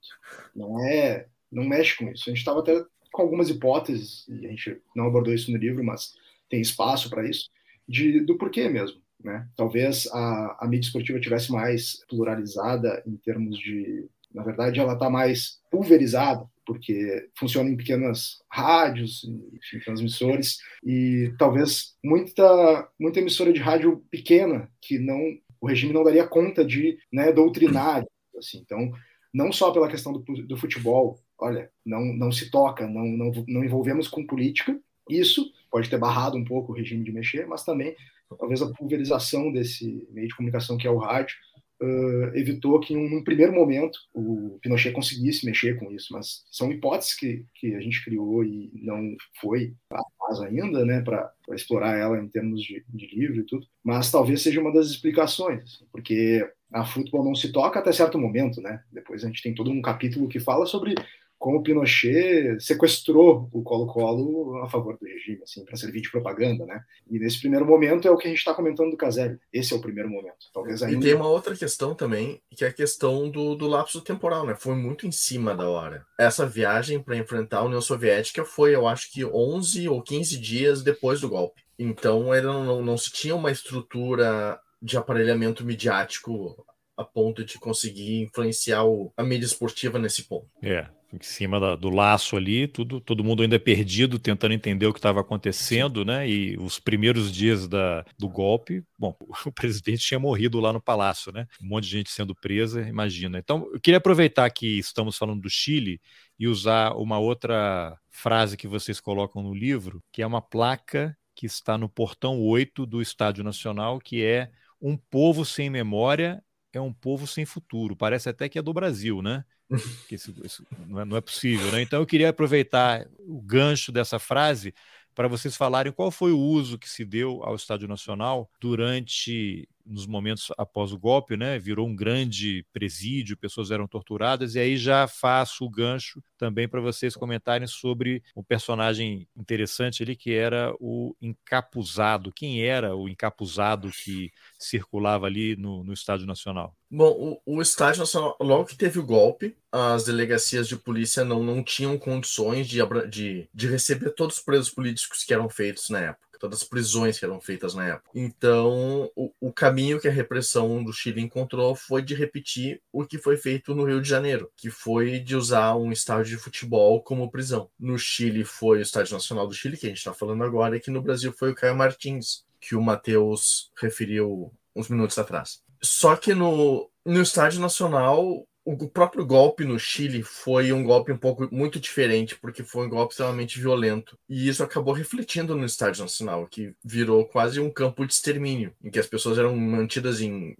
não é, não mexe com isso. A gente estava até com algumas hipóteses, e a gente não abordou isso no livro, mas tem espaço para isso, de, do porquê mesmo. Né? Talvez a, a mídia esportiva tivesse mais pluralizada em termos de. Na verdade, ela está mais pulverizada, porque funciona em pequenas rádios, enfim, transmissores, e talvez muita, muita emissora de rádio pequena que não o regime não daria conta de né, doutrinar. Assim. Então, não só pela questão do, do futebol, olha, não, não se toca, não, não, não envolvemos com política, isso pode ter barrado um pouco o regime de mexer, mas também talvez a pulverização desse meio de comunicação que é o rádio uh, evitou que, num primeiro momento, o Pinochet conseguisse mexer com isso. Mas são hipóteses que, que a gente criou e não foi capaz ainda, né, para explorar ela em termos de, de livro e tudo. Mas talvez seja uma das explicações, porque a futebol não se toca até certo momento, né? Depois a gente tem todo um capítulo que fala sobre como Pinochet sequestrou o Colo-Colo a favor do regime, assim, para servir de propaganda, né? E nesse primeiro momento é o que a gente está comentando do Caselli. Esse é o primeiro momento. Talvez ainda... E tem uma outra questão também, que é a questão do, do lapso temporal, né? Foi muito em cima da hora. Essa viagem para enfrentar a União Soviética foi, eu acho que 11 ou 15 dias depois do golpe. Então, ele não, não, não se tinha uma estrutura de aparelhamento midiático a ponto de conseguir influenciar o, a mídia esportiva nesse ponto. É, em cima da, do laço ali, tudo, todo mundo ainda perdido, tentando entender o que estava acontecendo, né? E os primeiros dias da, do golpe, bom, o presidente tinha morrido lá no palácio, né? Um monte de gente sendo presa, imagina. Então, eu queria aproveitar que estamos falando do Chile e usar uma outra frase que vocês colocam no livro, que é uma placa que está no portão 8 do Estádio Nacional, que é um povo sem memória é um povo sem futuro. Parece até que é do Brasil, né? Isso, isso não, é, não, é, possível, né? Então eu queria aproveitar o gancho dessa frase para vocês falarem qual foi o uso que se deu ao Estádio Nacional durante nos momentos após o golpe, né, virou um grande presídio, pessoas eram torturadas, e aí já faço o gancho também para vocês comentarem sobre um personagem interessante ali que era o encapuzado. Quem era o encapuzado que circulava ali no, no Estádio Nacional? Bom, o, o Estádio Nacional, logo que teve o golpe, as delegacias de polícia não, não tinham condições de, de, de receber todos os presos políticos que eram feitos na época todas as prisões que eram feitas na época. Então, o, o, caminho que a repressão do Chile encontrou foi de repetir o que foi feito no Rio de Janeiro, que foi de usar um estádio de futebol como prisão. No Chile foi o Estádio Nacional do Chile, que a gente está falando agora, e aqui no Brasil foi o Caio Martins, que o Matheus referiu uns minutos atrás. Só que no, no Estádio Nacional o próprio golpe no Chile foi um golpe um pouco muito diferente, porque foi um golpe extremamente violento. E isso acabou refletindo no Estádio Nacional, que virou quase um campo de extermínio, em que as pessoas eram mantidas em.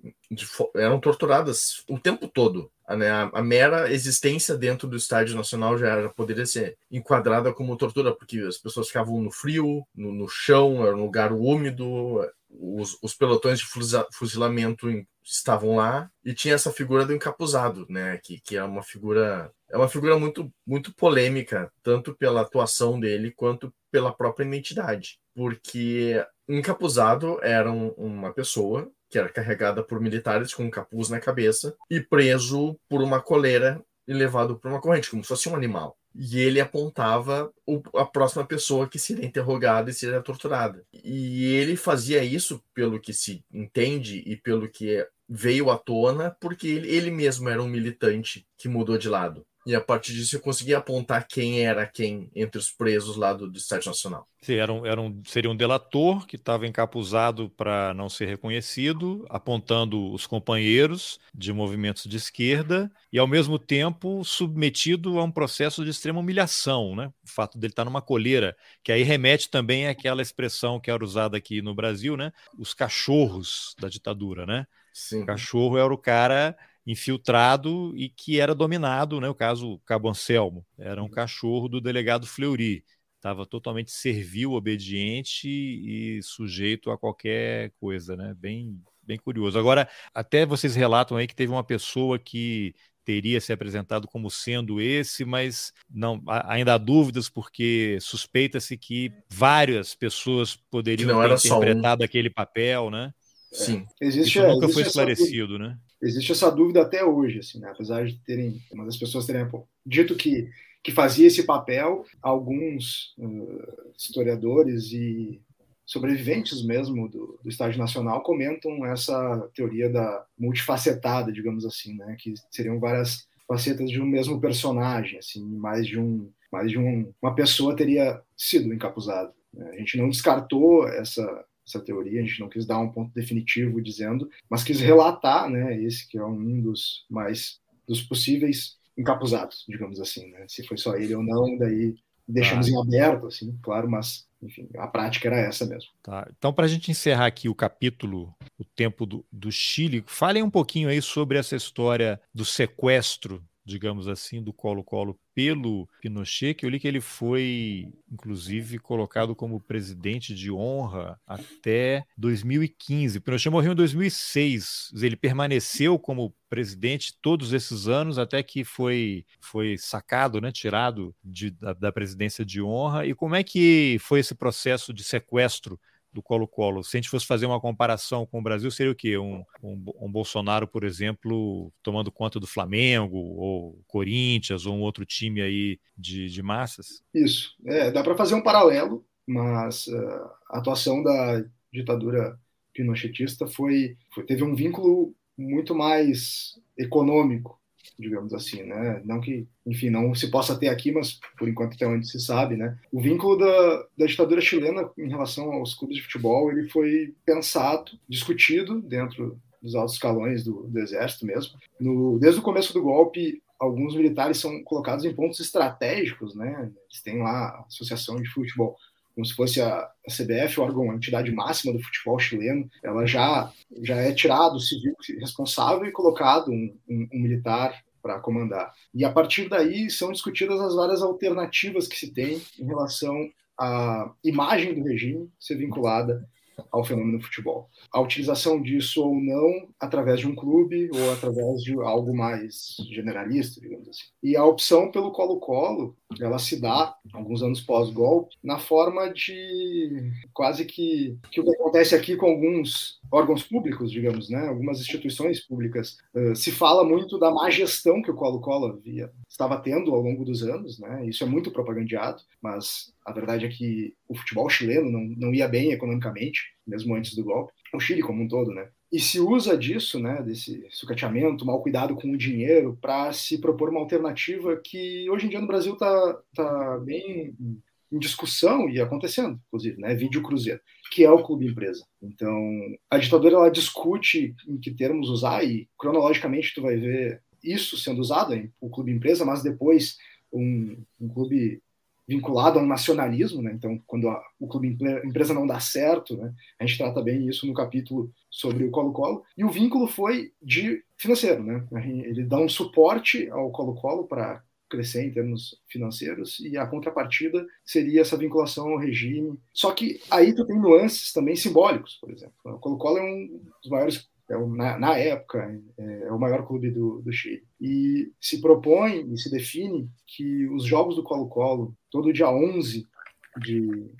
Eram torturadas o tempo todo. A, né, a, a, mera existência dentro do Estádio Nacional já, já, poderia ser enquadrada como tortura, porque as pessoas ficavam no frio, no, no chão, era um lugar úmido, os, os pelotões de fuzilamento estavam lá e tinha essa figura do encapuzado, né, que, que é uma figura é uma figura muito muito polêmica, tanto pela atuação dele quanto pela própria identidade, porque encapuzado era um, uma pessoa que era carregada por militares com um capuz na cabeça e preso por uma coleira e levado por uma corrente, como se fosse um animal e ele apontava o, a próxima pessoa que seria interrogada e seria torturada. E ele fazia isso, pelo que se entende e pelo que veio à tona porque ele, ele mesmo era um militante que mudou de lado. E a partir disso eu consegui apontar quem era quem entre os presos lá do, do Estado Nacional. Sim, era um, era um, seria um delator que estava encapuzado para não ser reconhecido, apontando os companheiros de movimentos de esquerda e, ao mesmo tempo, submetido a um processo de extrema humilhação. Né? O fato dele estar numa coleira, que aí remete também àquela expressão que era usada aqui no Brasil, né? os cachorros da ditadura. Né? Sim. O cachorro era o cara infiltrado e que era dominado, né? O caso Cabo Anselmo, era um uhum. cachorro do delegado Fleury, estava totalmente servil, obediente e sujeito a qualquer coisa, né? Bem, bem curioso. Agora, até vocês relatam aí que teve uma pessoa que teria se apresentado como sendo esse, mas não ainda há dúvidas porque suspeita-se que várias pessoas poderiam ter interpretado um. aquele papel, né? Sim. Existe, Isso nunca existe foi esclarecido, né? Existe essa dúvida até hoje, assim, né? apesar de terem, uma das pessoas terem dito que, que fazia esse papel, alguns uh, historiadores e sobreviventes mesmo do, do Estádio Nacional comentam essa teoria da multifacetada, digamos assim, né? que seriam várias facetas de um mesmo personagem, assim, mais de um mais de um, uma pessoa teria sido encapuzado. Né? A gente não descartou essa essa teoria, a gente não quis dar um ponto definitivo dizendo, mas quis relatar, né, esse que é um dos mais dos possíveis encapuzados, digamos assim, né? Se foi só ele ou não, daí deixamos ah. em aberto, assim, claro, mas enfim, a prática era essa mesmo. Tá. Então, para a gente encerrar aqui o capítulo, o tempo do, do Chile, falem um pouquinho aí sobre essa história do sequestro digamos assim, do Colo-Colo pelo Pinochet, que eu li que ele foi, inclusive, colocado como presidente de honra até 2015. Pinochet morreu em 2006. Ele permaneceu como presidente todos esses anos até que foi, foi sacado, né, tirado de, da, da presidência de honra. E como é que foi esse processo de sequestro do Colo-Colo. Se a gente fosse fazer uma comparação com o Brasil, seria o quê? Um, um, um, Bolsonaro, por exemplo, tomando conta do Flamengo, ou Corinthians, ou um outro time aí de, de massas? Isso. É, dá para fazer um paralelo, mas uh, a atuação da ditadura pinochetista foi, foi, teve um vínculo muito mais econômico digamos assim, né? Não que, enfim, não se possa ter aqui, mas por enquanto até onde se sabe, né? O vínculo da, da ditadura chilena em relação aos clubes de futebol, ele foi pensado, discutido dentro dos altos escalões do, do exército mesmo. No, desde o começo do golpe, alguns militares são colocados em pontos estratégicos, né? Eles têm lá a Associação de Futebol como se fosse a, a CBF, o órgão, a entidade máxima do futebol chileno, ela já, já é tirado o civil responsável e colocado um, um, um militar para comandar. E a partir daí são discutidas as várias alternativas que se tem em relação à imagem do regime ser vinculada ao fenômeno futebol. A utilização disso ou não através de um clube ou através de algo mais generalista, digamos assim. E a opção pelo Colo-Colo, ela se dá alguns anos pós-golpe na forma de quase que, que o que acontece aqui com alguns órgãos públicos, digamos, né? Algumas instituições públicas. Uh, se fala muito da má gestão que o Colo-Colo estava tendo ao longo dos anos, né? Isso é muito propagandeado, mas a verdade é que o futebol chileno não, não ia bem economicamente, mesmo antes do golpe. O Chile como um todo, né? E se usa disso, né, desse sucateamento, mal cuidado com o dinheiro, para se propor uma alternativa que hoje em dia no Brasil está tá bem em discussão e acontecendo, inclusive, né? Vídeo Cruzeiro, que é o clube empresa. Então, a ditadura ela discute em que termos usar e cronologicamente tu vai ver isso sendo usado, o clube empresa, mas depois um, um clube vinculado a um nacionalismo, né? Então, quando a, o clube empresa não dá certo, né? A gente trata bem isso no capítulo sobre o Colo-Colo. E o vínculo foi de financeiro, né? Ele dá um suporte ao Colo-Colo para crescer em termos financeiros e a contrapartida seria essa vinculação ao regime. Só que aí tu tem nuances também simbólicos, por exemplo. O Colo-Colo é um dos maiores é o, na, na, época, é, é, o maior clube do, do Chile. E se propõe e se define que os jogos do Colo-Colo, todo dia 11 de,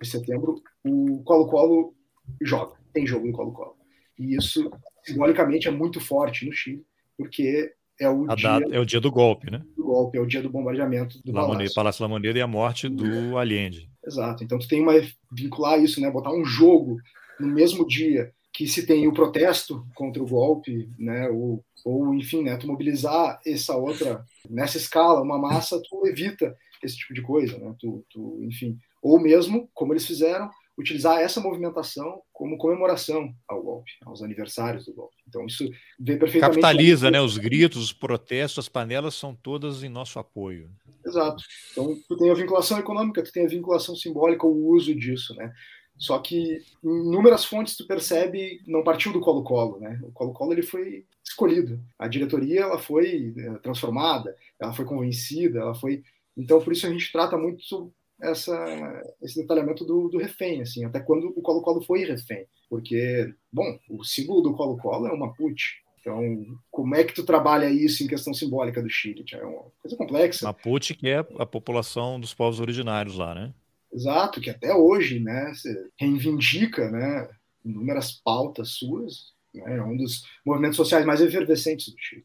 de setembro, o Colo-Colo joga, tem jogo do Colo-Colo. E isso, simbolicamente, é muito forte no Chile, porque é o, dia, data, é o dia do golpe, né? Do golpe, é o dia do bombardeamento do Palácio. Palácio Moneda e a morte do Allende. Exato. Então, tu tem uma vincular isso, né? Botar um jogo no mesmo dia que se tem o protesto contra o golpe, né, ou, ou enfim, né, tu mobilizar essa outra, nessa escala, uma massa, tu evita esse tipo de coisa, né, tu, tu enfim, ou mesmo, como eles fizeram, utilizar essa movimentação como comemoração ao golpe, aos aniversários do golpe. Então isso vê perfeitamente... Capitaliza, né, os gritos, os protestos, as panelas são todas em nosso apoio. Exato. Então tu tem a vinculação econômica, tu tem a vinculação simbólica, o uso disso, né? Só que em inúmeras fontes tu percebe não partiu do Colo-Colo, né? O Colo-Colo ele foi escolhido. A diretoria ela foi eh, transformada, ela foi convencida, ela foi então por isso a gente trata muito essa, esse detalhamento do, do refém, assim, até quando o Colo-Colo foi refém. Porque, bom, o símbolo do Colo-Colo é uma Mapuche. Então, como é que tu trabalha isso em questão simbólica do Chile? É uma coisa complexa. Mapuche, que é a população dos povos originários lá, né? Exato, que até hoje né, reivindica né, inúmeras pautas suas, né, é um dos movimentos sociais mais efervescentes do Chile.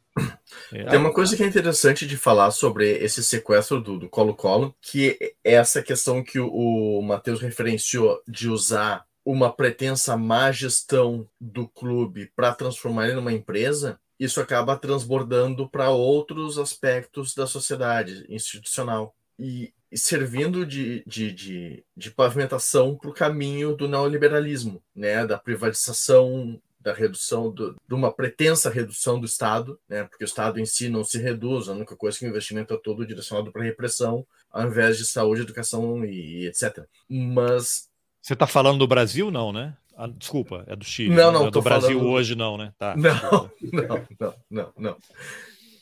É. Tem uma coisa que é interessante de falar sobre esse sequestro do Colo-Colo, que é essa questão que o, o Matheus referenciou de usar uma pretensa má gestão do clube para transformar ele numa empresa, isso acaba transbordando para outros aspectos da sociedade institucional. E servindo de, de, de, de pavimentação para o caminho do neoliberalismo, né, da privatização, da redução, do, de uma pretensa redução do Estado, né, porque o Estado em si não se reduz, a única coisa é que o investimento é todo direcionado para repressão, ao invés de saúde, educação e, e etc. Mas. Você está falando do Brasil, não, né? Ah, desculpa, é do Chile. Não, não, é do Brasil falando... hoje, não, né? Tá, não, não, não, não, não.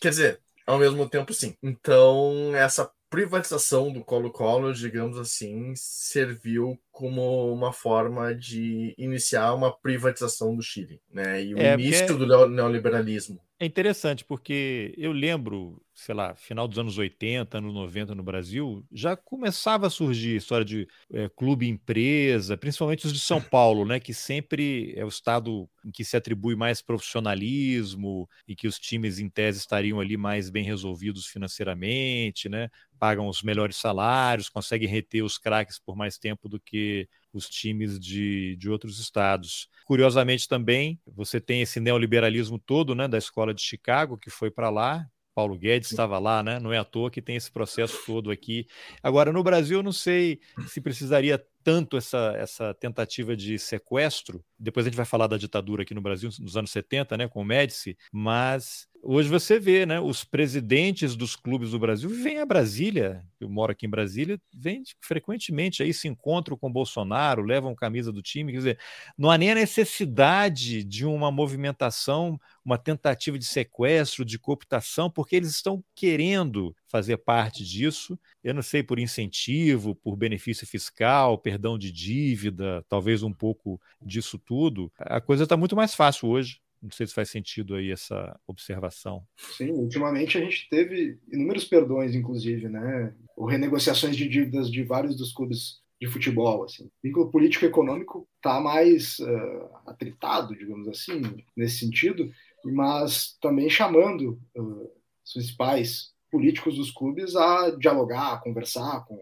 Quer dizer, ao mesmo tempo, sim. Então, essa privatização do Colo-Colo, digamos assim, serviu como uma forma de iniciar uma privatização do Chile, né? E o é, início do neoliberalismo. É interessante porque eu lembro, sei lá, final dos anos 80, anos 90 no Brasil, já começava a surgir história de é, clube empresa, principalmente os de São Paulo, né, que sempre é o estado em que se atribui mais profissionalismo e que os times em tese estariam ali mais bem resolvidos financeiramente, né? Pagam os melhores salários, conseguem reter os craques por mais tempo do que os times de, de outros estados. Curiosamente também, você tem esse neoliberalismo todo né, da escola de Chicago, que foi para lá, Paulo Guedes estava lá, né? Não é à toa que tem esse processo todo aqui. Agora, no Brasil, eu não sei se precisaria tanto essa, essa tentativa de sequestro. Depois a gente vai falar da ditadura aqui no Brasil nos anos 70, né, com o Médici, mas hoje você vê, né, os presidentes dos clubes do Brasil vêm a Brasília, eu moro aqui em Brasília, vêm frequentemente aí se encontram com Bolsonaro, levam camisa do time, quer dizer, não há nem a necessidade de uma movimentação, uma tentativa de sequestro, de cooptação, porque eles estão querendo fazer parte disso. Eu não sei por incentivo, por benefício fiscal, perdão de dívida, talvez um pouco disso tudo. A coisa está muito mais fácil hoje. Não sei se faz sentido aí essa observação. Sim, ultimamente a gente teve inúmeros perdões, inclusive, né? Ou renegociações de dívidas de vários dos clubes de futebol, assim. O vínculo político econômico está mais uh, atritado, digamos assim, nesse sentido, mas também chamando uh, os principais políticos dos clubes a dialogar, a conversar com,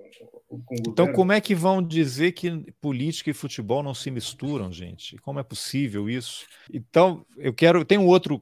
com o Então, como é que vão dizer que política e futebol não se misturam, gente? Como é possível isso? Então, eu quero. Tem um outro.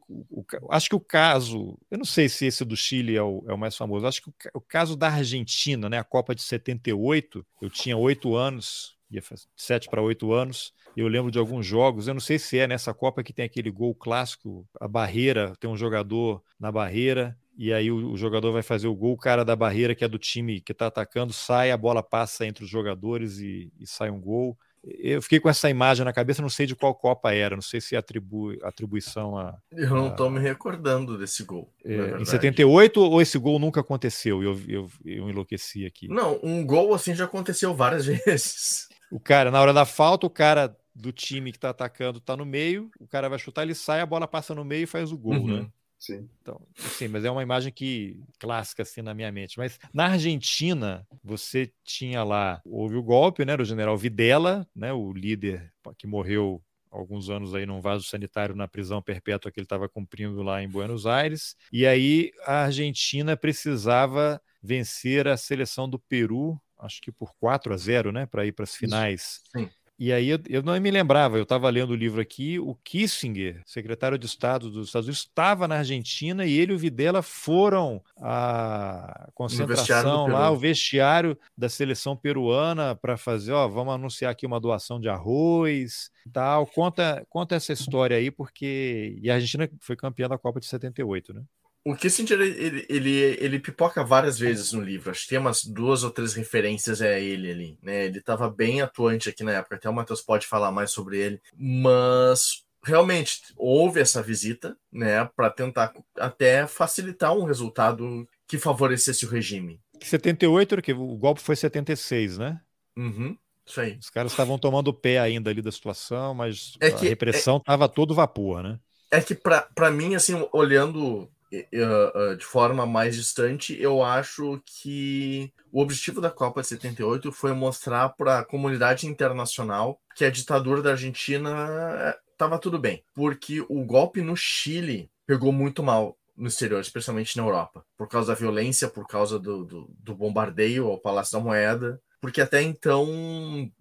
Acho que o caso. Eu não sei se esse do Chile é o, é o mais famoso. Acho que o, o, caso da Argentina, né? A Copa de 78, eu tinha oito anos, ia sete para oito anos. Eu lembro de alguns jogos, eu não sei se é nessa Copa que tem aquele gol clássico, a barreira, tem um jogador na barreira, e aí o, o, jogador vai fazer o gol, o cara da barreira, que é do time que está atacando, sai, a bola passa entre os jogadores e, e, sai um gol. Eu fiquei com essa imagem na cabeça, não sei de qual Copa era, não sei se atribui, atribuição a. Eu não estou me recordando desse gol. É, em 78 ou esse gol nunca aconteceu? Eu, eu, eu enlouqueci aqui. Não, um gol assim já aconteceu várias vezes. O cara, na hora da falta, o cara do time que está atacando está no meio, o cara vai chutar, ele sai, a bola passa no meio e faz o gol, uhum. né? Sim. Então, sim, mas é uma imagem que clássica assim na minha mente. Mas na Argentina, você tinha lá, houve o golpe, né, do general Videla, né, o líder que morreu alguns anos aí num vaso sanitário na prisão perpétua que ele estava cumprindo lá em Buenos Aires. E aí a Argentina precisava vencer a seleção do Peru, acho que por 4 a 0, né, para ir para as finais. Sim E aí eu, eu não me lembrava, eu estava lendo o livro aqui, o Kissinger, secretário de Estado dos Estados Unidos, estava na Argentina e ele e o Videla foram à concentração lá, o vestiário da seleção peruana para fazer, ó, vamos anunciar aqui uma doação de arroz, tal. Conta, conta essa história aí, porque e a Argentina foi campeã da Copa de 78, né? O Kissinger, ele, ele, ele pipoca várias vezes no livro. Acho que tem umas duas ou três referências a ele ali. Né? Ele estava bem atuante aqui na época. Até o Matheus pode falar mais sobre ele. Mas realmente houve essa visita, né, para tentar até facilitar um resultado que favorecesse o regime. 78 era que o golpe foi 76, né? Uhum, isso aí. Os caras estavam tomando o pé ainda ali da situação, mas é a repressão estava é... todo vapor, né? É que para mim, assim, olhando de forma mais distante, eu acho que o objetivo da Copa de 78 foi mostrar para a comunidade internacional que a ditadura da Argentina estava tudo bem, porque o golpe no Chile pegou muito mal no exterior, especialmente na Europa, por causa da violência, por causa do, do, do bombardeio ao Palácio da Moeda, porque até então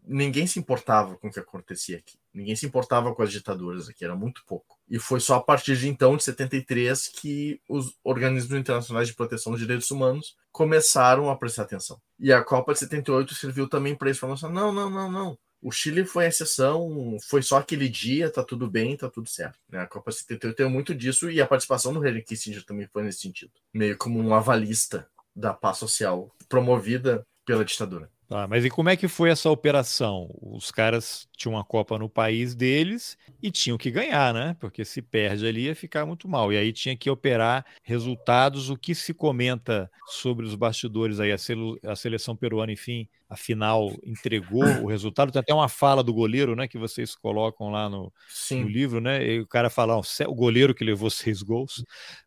ninguém se importava com o que acontecia aqui. Ninguém se importava com as ditaduras aqui, era muito pouco. E foi só a partir de então, de 73, que os organismos internacionais de proteção dos direitos humanos começaram a prestar atenção. E a Copa de 78 serviu também para isso, falando assim, não, não, não, não. O Chile foi exceção, foi só aquele dia, tá tudo bem, tá tudo certo. Né? A Copa 78 tem muito disso e a participação do Henry Kissinger também foi nesse sentido. Meio como um avalista da paz social promovida pela ditadura. Tá, mas e como é que foi essa operação? Os caras tinham uma Copa no país deles e tinham que ganhar, né? Porque se perde ali ia ficar muito mal. E aí tinha que operar resultados. O que se comenta sobre os bastidores aí? A, seleção peruana, enfim, afinal entregou o resultado. Tem até uma fala do goleiro, né, que vocês colocam lá no, no livro, né? E o cara fala, o goleiro que levou seis gols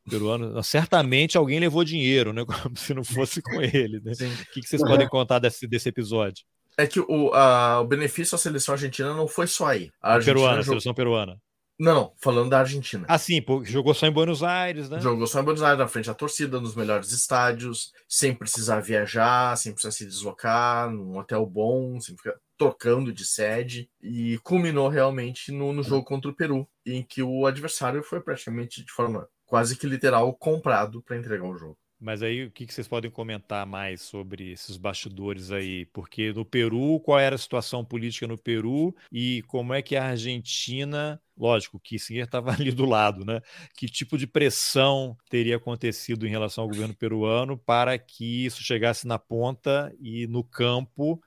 peruano, certamente alguém levou dinheiro, né? Como se não fosse com ele, né? O que, que vocês podem contar desse, desse episódio? É que o, a, o benefício à seleção argentina não foi só aí. A peruana, jogou... seleção peruana. Não, não, falando da Argentina. Ah, sim, jogou só em Buenos Aires, né? Jogou só em Buenos Aires, na frente da torcida, nos melhores estádios, sem precisar viajar, sem precisar se deslocar, num hotel bom, sem ficar trocando de sede. E culminou realmente no, no jogo contra o Peru, em que o adversário foi praticamente de forma quase que literal comprado para entregar o jogo. Mas aí o que, que vocês podem comentar mais sobre esses bastidores aí? Porque no Peru, qual era a situação política no Peru e como é que a Argentina, lógico, que Kissinger estava ali do lado, né? Que tipo de pressão teria acontecido em relação ao governo peruano para que isso chegasse na ponta e no campo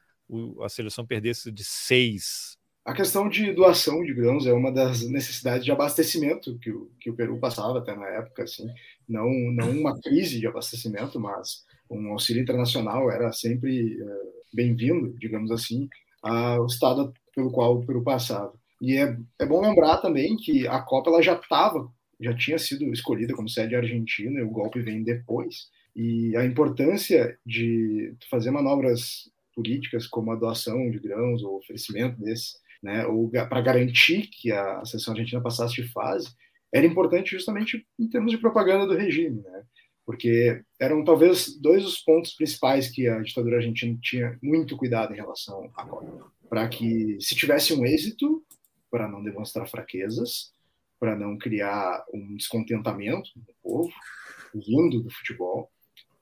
a seleção perdesse de seis a questão de doação de grãos é uma das necessidades de abastecimento que o, que o Peru passava até na época, assim, não, não uma crise de abastecimento, mas um auxílio internacional era sempre uh, bem-vindo, digamos assim, ao estado pelo qual o Peru passava. E é, é bom lembrar também que a Copa ela já estava, já tinha sido escolhida como sede argentina, e o golpe vem depois. E a importância de fazer manobras políticas como a doação de grãos ou oferecimento desses né, ou para garantir que a seleção argentina passasse de fase, era importante justamente em termos de propaganda do regime, né? porque eram talvez dois os pontos principais que a ditadura argentina tinha muito cuidado em relação à. Para que, se tivesse um êxito, para não demonstrar fraquezas, para não criar um descontentamento no povo, vindo do futebol,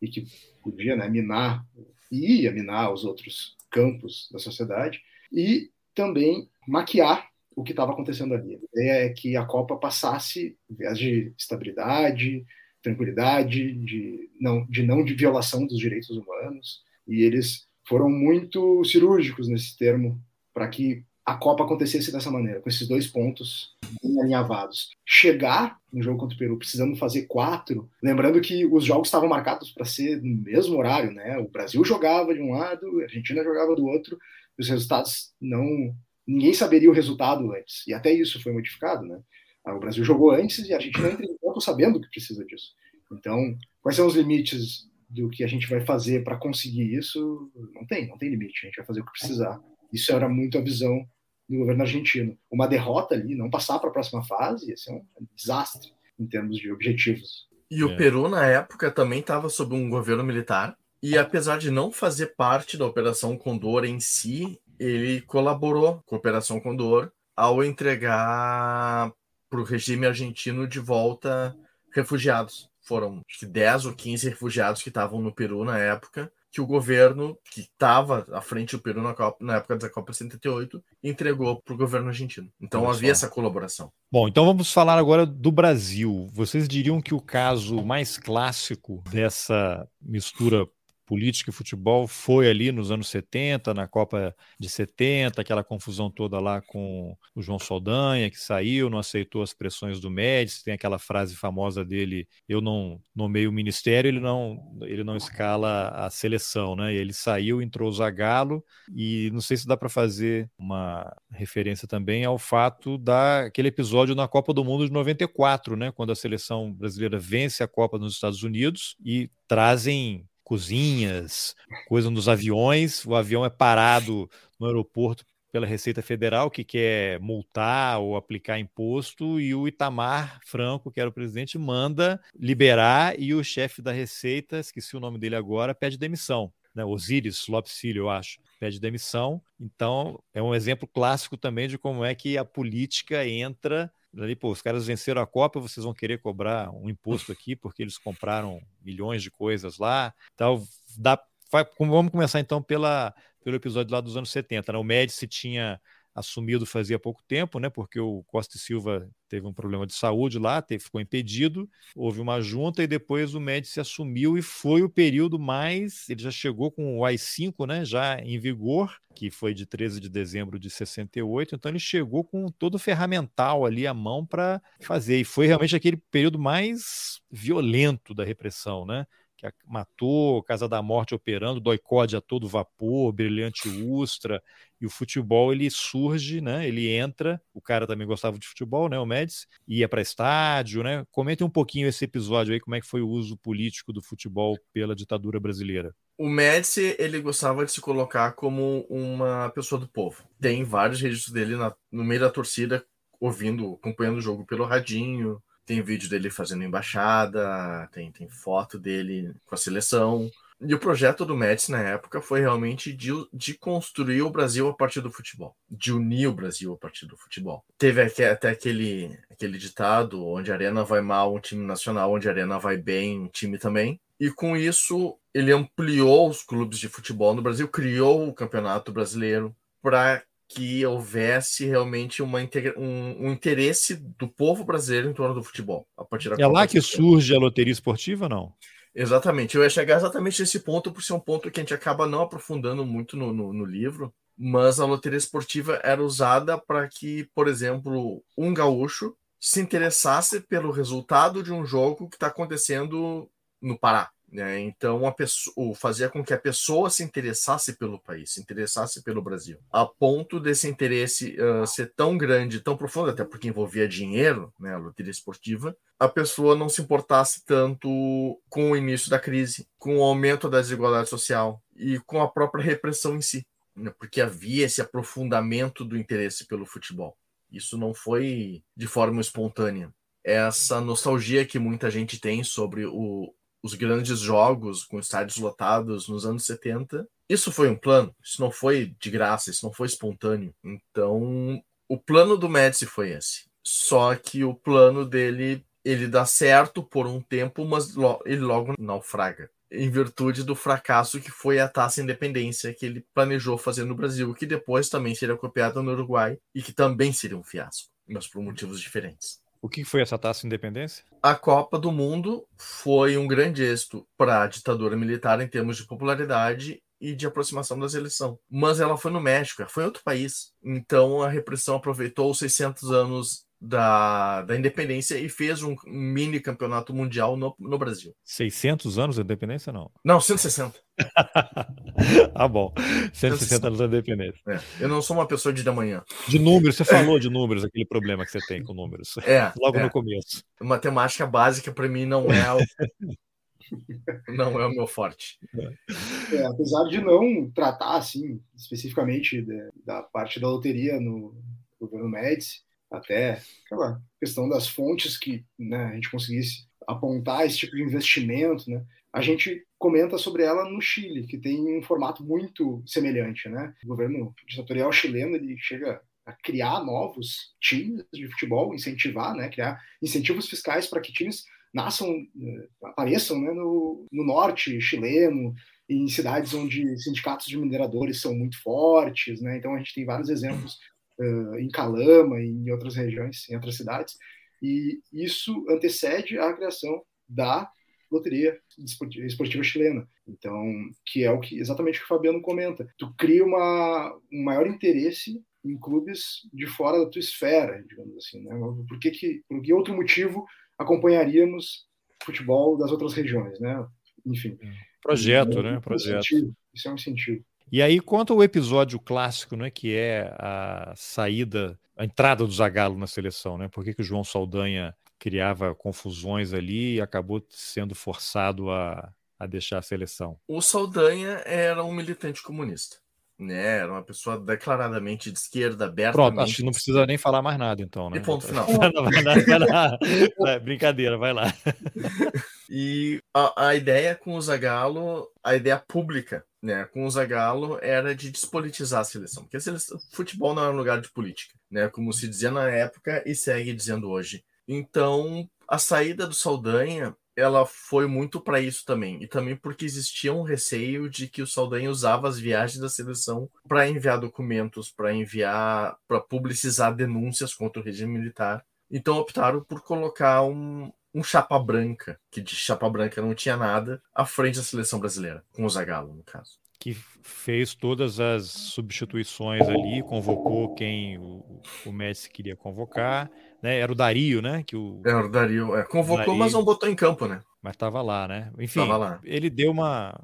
e que podia né, minar, ia minar os outros campos da sociedade, e também maquiar o que estava acontecendo ali. A ideia é que a Copa passasse, em vez de estabilidade, tranquilidade, de não, de não de violação dos direitos humanos, e eles foram muito cirúrgicos nesse termo para que a Copa acontecesse dessa maneira, com esses dois pontos bem alinhavados. Chegar no jogo contra o Peru precisando fazer quatro, lembrando que os jogos estavam marcados para ser no mesmo horário, né? O Brasil jogava de um lado, a Argentina jogava do outro, os resultados não. Ninguém saberia o resultado antes. E até isso foi modificado, né? Ah, o Brasil jogou antes e a Argentina entra em campo sabendo que precisa disso. Então, quais são os limites do que a gente vai fazer para conseguir isso? Não tem, não tem limite. A gente vai fazer o que precisar. Isso era muito a visão do governo argentino. Uma derrota ali, não passar para a próxima fase, ia ser um desastre em termos de objetivos. E o é. Peru, na época, também estava sob um governo militar e apesar de não fazer parte da Operação Condor em si, ele colaborou com a Operação Condor ao entregar para o regime argentino de volta refugiados. Foram acho que 10 ou 15 refugiados que estavam no Peru na época, que o governo, que estava à frente do Peru na, Copa, na época da Copa 78, entregou para o governo argentino. Então Olha havia só. essa colaboração. Bom, então vamos falar agora do Brasil. Vocês diriam que o caso mais clássico dessa mistura política e futebol foi ali nos anos 70, na Copa de 70, aquela confusão toda lá com o João Saldanha, que saiu, não aceitou as pressões do Médici, tem aquela frase famosa dele, eu não nomeio o ministério, ele não, ele não escala a seleção, né? Ele saiu, entrou o Zagallo, e não sei se dá para fazer uma referência também ao fato daquele episódio na Copa do Mundo de 94, né? Quando a seleção brasileira vence a Copa nos Estados Unidos e trazem cozinhas, coisa nos aviões. O avião é parado no aeroporto pela Receita Federal, que quer multar ou aplicar imposto, e o Itamar Franco, que era o presidente, manda liberar, e o chefe da Receita, esqueci o nome dele agora, pede demissão. Né? Osiris Lopes Filho, eu acho, pede demissão. Então, é um exemplo clássico também de como é que a política entra ali, pô, os caras venceram a Copa, vocês vão querer cobrar um imposto aqui porque eles compraram milhões de coisas lá. Então, dá, vai, vamos começar então pela, pelo episódio lá dos anos 70. Né? O Médici tinha assumido fazia pouco tempo, né? Porque o Costa e Silva teve um problema de saúde lá, teve, ficou impedido, houve uma junta e depois o Médici assumiu e foi o período mais. Ele já chegou com o AI-5, né? Já em vigor, que foi de 13 de dezembro de 68, então ele chegou com todo o ferramental ali à mão para fazer. E foi realmente aquele período mais violento da repressão, né? Que matou, Casa da Morte operando, Doicode a todo vapor, Brilhante Ustra, e o futebol ele surge, né? Ele entra, o cara também gostava de futebol, né? O Médici, ia para estádio, né? Comente um pouquinho esse episódio aí, como é que foi o uso político do futebol pela ditadura brasileira. O Médici, ele gostava de se colocar como uma pessoa do povo. Tem vários registros dele na, no meio da torcida, ouvindo, acompanhando o jogo pelo radinho, tem vídeo dele fazendo embaixada, tem, tem foto dele com a seleção. E o projeto do Médici na época foi realmente de, de construir o Brasil a partir do futebol, de unir o Brasil a partir do futebol. Teve até aquele, aquele ditado: onde a arena vai mal, um time nacional, onde a arena vai bem, um time também. E com isso, ele ampliou os clubes de futebol no Brasil, criou o Campeonato Brasileiro para que houvesse realmente uma, um, um, interesse do povo brasileiro em torno do futebol. A partir da é lá que surge a loteria esportiva, não? Exatamente. Eu ia chegar exatamente nesse ponto, por ser um ponto que a gente acaba não aprofundando muito no, no, no livro, mas a loteria esportiva era usada para que, por exemplo, um gaúcho se interessasse pelo resultado de um jogo que está acontecendo no Pará. Né? Então, pessoa, fazia com que a pessoa se interessasse pelo país, se interessasse pelo Brasil, a ponto desse interesse uh, ser tão grande, tão profundo, até porque envolvia dinheiro, né, a loteria esportiva, a pessoa não se importasse tanto com o início da crise, com o aumento da desigualdade social e com a própria repressão em si, né, porque havia esse aprofundamento do interesse pelo futebol. Isso não foi de forma espontânea. Essa nostalgia que muita gente tem sobre o, os grandes jogos com estádios lotados nos anos 70. Isso foi um plano, isso não foi de graça, isso não foi espontâneo. Então, o plano do Médici foi esse. Só que o plano dele, ele dá certo por um tempo, mas ele logo naufraga. Em virtude do fracasso que foi a taxa independência que ele planejou fazer no Brasil, que depois também seria copiada no Uruguai e que também seria um fiasco, mas por motivos diferentes. O que foi essa taça de independência? A Copa do Mundo foi um grande êxito para a ditadura militar em termos de popularidade e de aproximação da eleição. Mas ela foi no México, foi em outro país. Então a repressão aproveitou os 600 anos da, da independência e fez um mini campeonato mundial no, no Brasil. 600 anos de independência, não? Não, 160. ah, bom. 160 anos de independência. É, eu não sou uma pessoa de da manhã. De números, você falou de números, aquele problema que você tem com números. É. Logo é. no começo. Matemática básica, para mim, não é o. não é o meu forte. É, apesar de não tratar assim especificamente de, da parte da loteria no governo Médici, até aquela questão das fontes que né, a gente conseguisse apontar esse tipo de investimento, né? A gente comenta sobre ela no Chile, que tem um formato muito semelhante, né? O governo ditatorial chileno ele chega a criar novos times de futebol, incentivar, né? Criar incentivos fiscais para que times nasçam, eh, apareçam né, no, no norte chileno, em cidades onde sindicatos de mineradores são muito fortes, né? Então a gente tem vários exemplos uh, em Calama e em outras regiões, em outras cidades, e isso antecede a criação da loteria esportiva chilena. Então, que é o que exatamente o que o Fabiano comenta. Tu cria uma, um maior interesse em clubes de fora da tua esfera, digamos assim, né? Por que, que por que outro motivo acompanharíamos futebol das outras regiões, né? Enfim. Projeto, né? Projeto. Isso é um incentivo. E aí conta o episódio clássico, né, que é a saída, a entrada do Zagallo na seleção, né? Por que, que o João Saldanha criava confusões ali e acabou sendo forçado a, a deixar a seleção? O Saldanha era um militante comunista. Né, era uma pessoa declaradamente de esquerda, aberta. Pronto, acho que não precisa nem falar mais nada, então, né? E ponto final. vai lá, vai lá. Vai, brincadeira, vai lá. E a, a ideia com o Zagallo, a ideia pública né, com o Zagallo era de despolitizar a seleção, porque a seleção, futebol não é um lugar de política, né, como se dizia na época e segue dizendo hoje. Então, a saída do Saldanha ela foi muito para isso também. E também porque existia um receio de que o Saldanha usava as viagens da seleção para enviar documentos, para enviar, para publicizar denúncias contra o regime militar. Então optaram por colocar um, um chapa branca, que de chapa branca não tinha nada, à frente da seleção brasileira, com o Zagallo, no caso. Que fez todas as substituições ali, convocou quem o, o Messi queria convocar né? Era o Dario, né? Que o... Era o Dario, é. Convocou, Dario... mas não botou em campo, né? Mas estava lá, né? Enfim, lá. ele deu uma,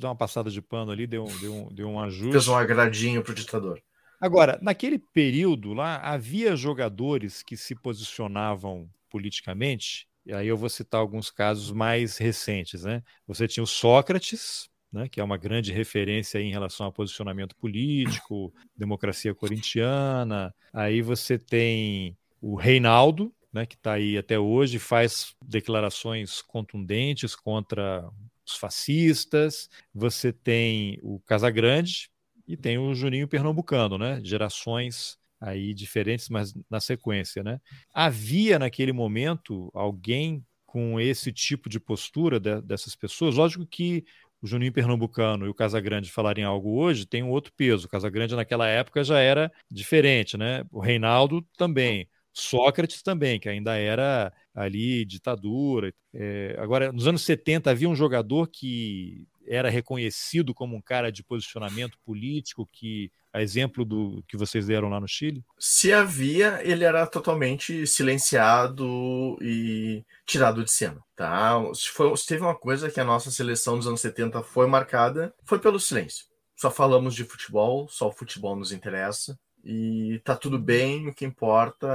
deu uma passada de pano ali, deu, deu, deu um ajuste. Fez um agradinho pro ditador. Agora, naquele período lá, havia jogadores que se posicionavam politicamente, e aí eu vou citar alguns casos mais recentes, né? Você tinha o Sócrates, né, que é uma grande referência em relação a posicionamento político, democracia corintiana. Aí você tem o Reinaldo, né, que está aí até hoje, faz declarações contundentes contra os fascistas. Você tem o Casagrande e tem o Juninho Pernambucano, né? Gerações aí diferentes, mas na sequência, né? Havia naquele momento alguém com esse tipo de postura de, dessas pessoas? Lógico que o Juninho Pernambucano e o Casagrande falarem algo hoje tem um outro peso. O Casagrande naquela época já era diferente, né? O Reinaldo também. Sócrates também, que ainda era ali ditadura. É, agora, nos anos 70, havia um jogador que era reconhecido como um cara de posicionamento político, que a exemplo do que vocês deram lá no Chile? Se havia, ele era totalmente silenciado e tirado de cena, tá? Se, foi, se teve uma coisa que a nossa seleção dos anos 70 foi marcada, foi pelo silêncio. Só falamos de futebol, só o futebol nos interessa e tá tudo bem, o que importa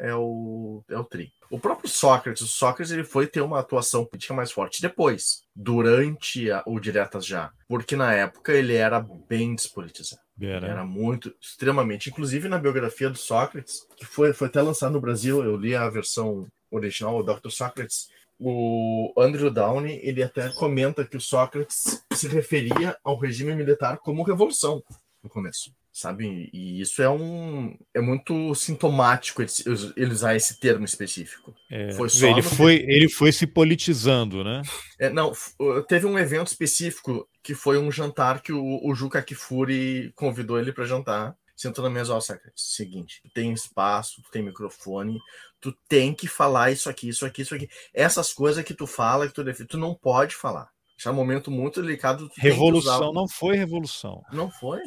é o, é o tri. O próprio Sócrates, o Sócrates ele foi ter uma atuação política mais forte depois, durante a, o Diretas Já, porque na época ele era bem despolitizado. Era. era muito, extremamente. Inclusive na biografia do Sócrates, que foi, foi até lançado no Brasil, eu li a versão original, o Dr. Sócrates, o Andrew Downey, ele até comenta que o Sócrates se referia ao regime militar como revolução no começo sabe? E isso é um é muito sintomático ele usar esse termo específico. É, foi ele foi ele foi se politizando, né? É, não, teve um evento específico que foi um jantar que o, o Juca Kifuri convidou ele para jantar. Sentou na mesa, ó, seguinte, tu tem espaço, tu tem microfone, tu tem que falar isso aqui, isso aqui, isso aqui. Essas coisas que tu fala, que tu defende, tu não pode falar. Isso é um momento muito delicado. revolução não foi revolução. Não foi,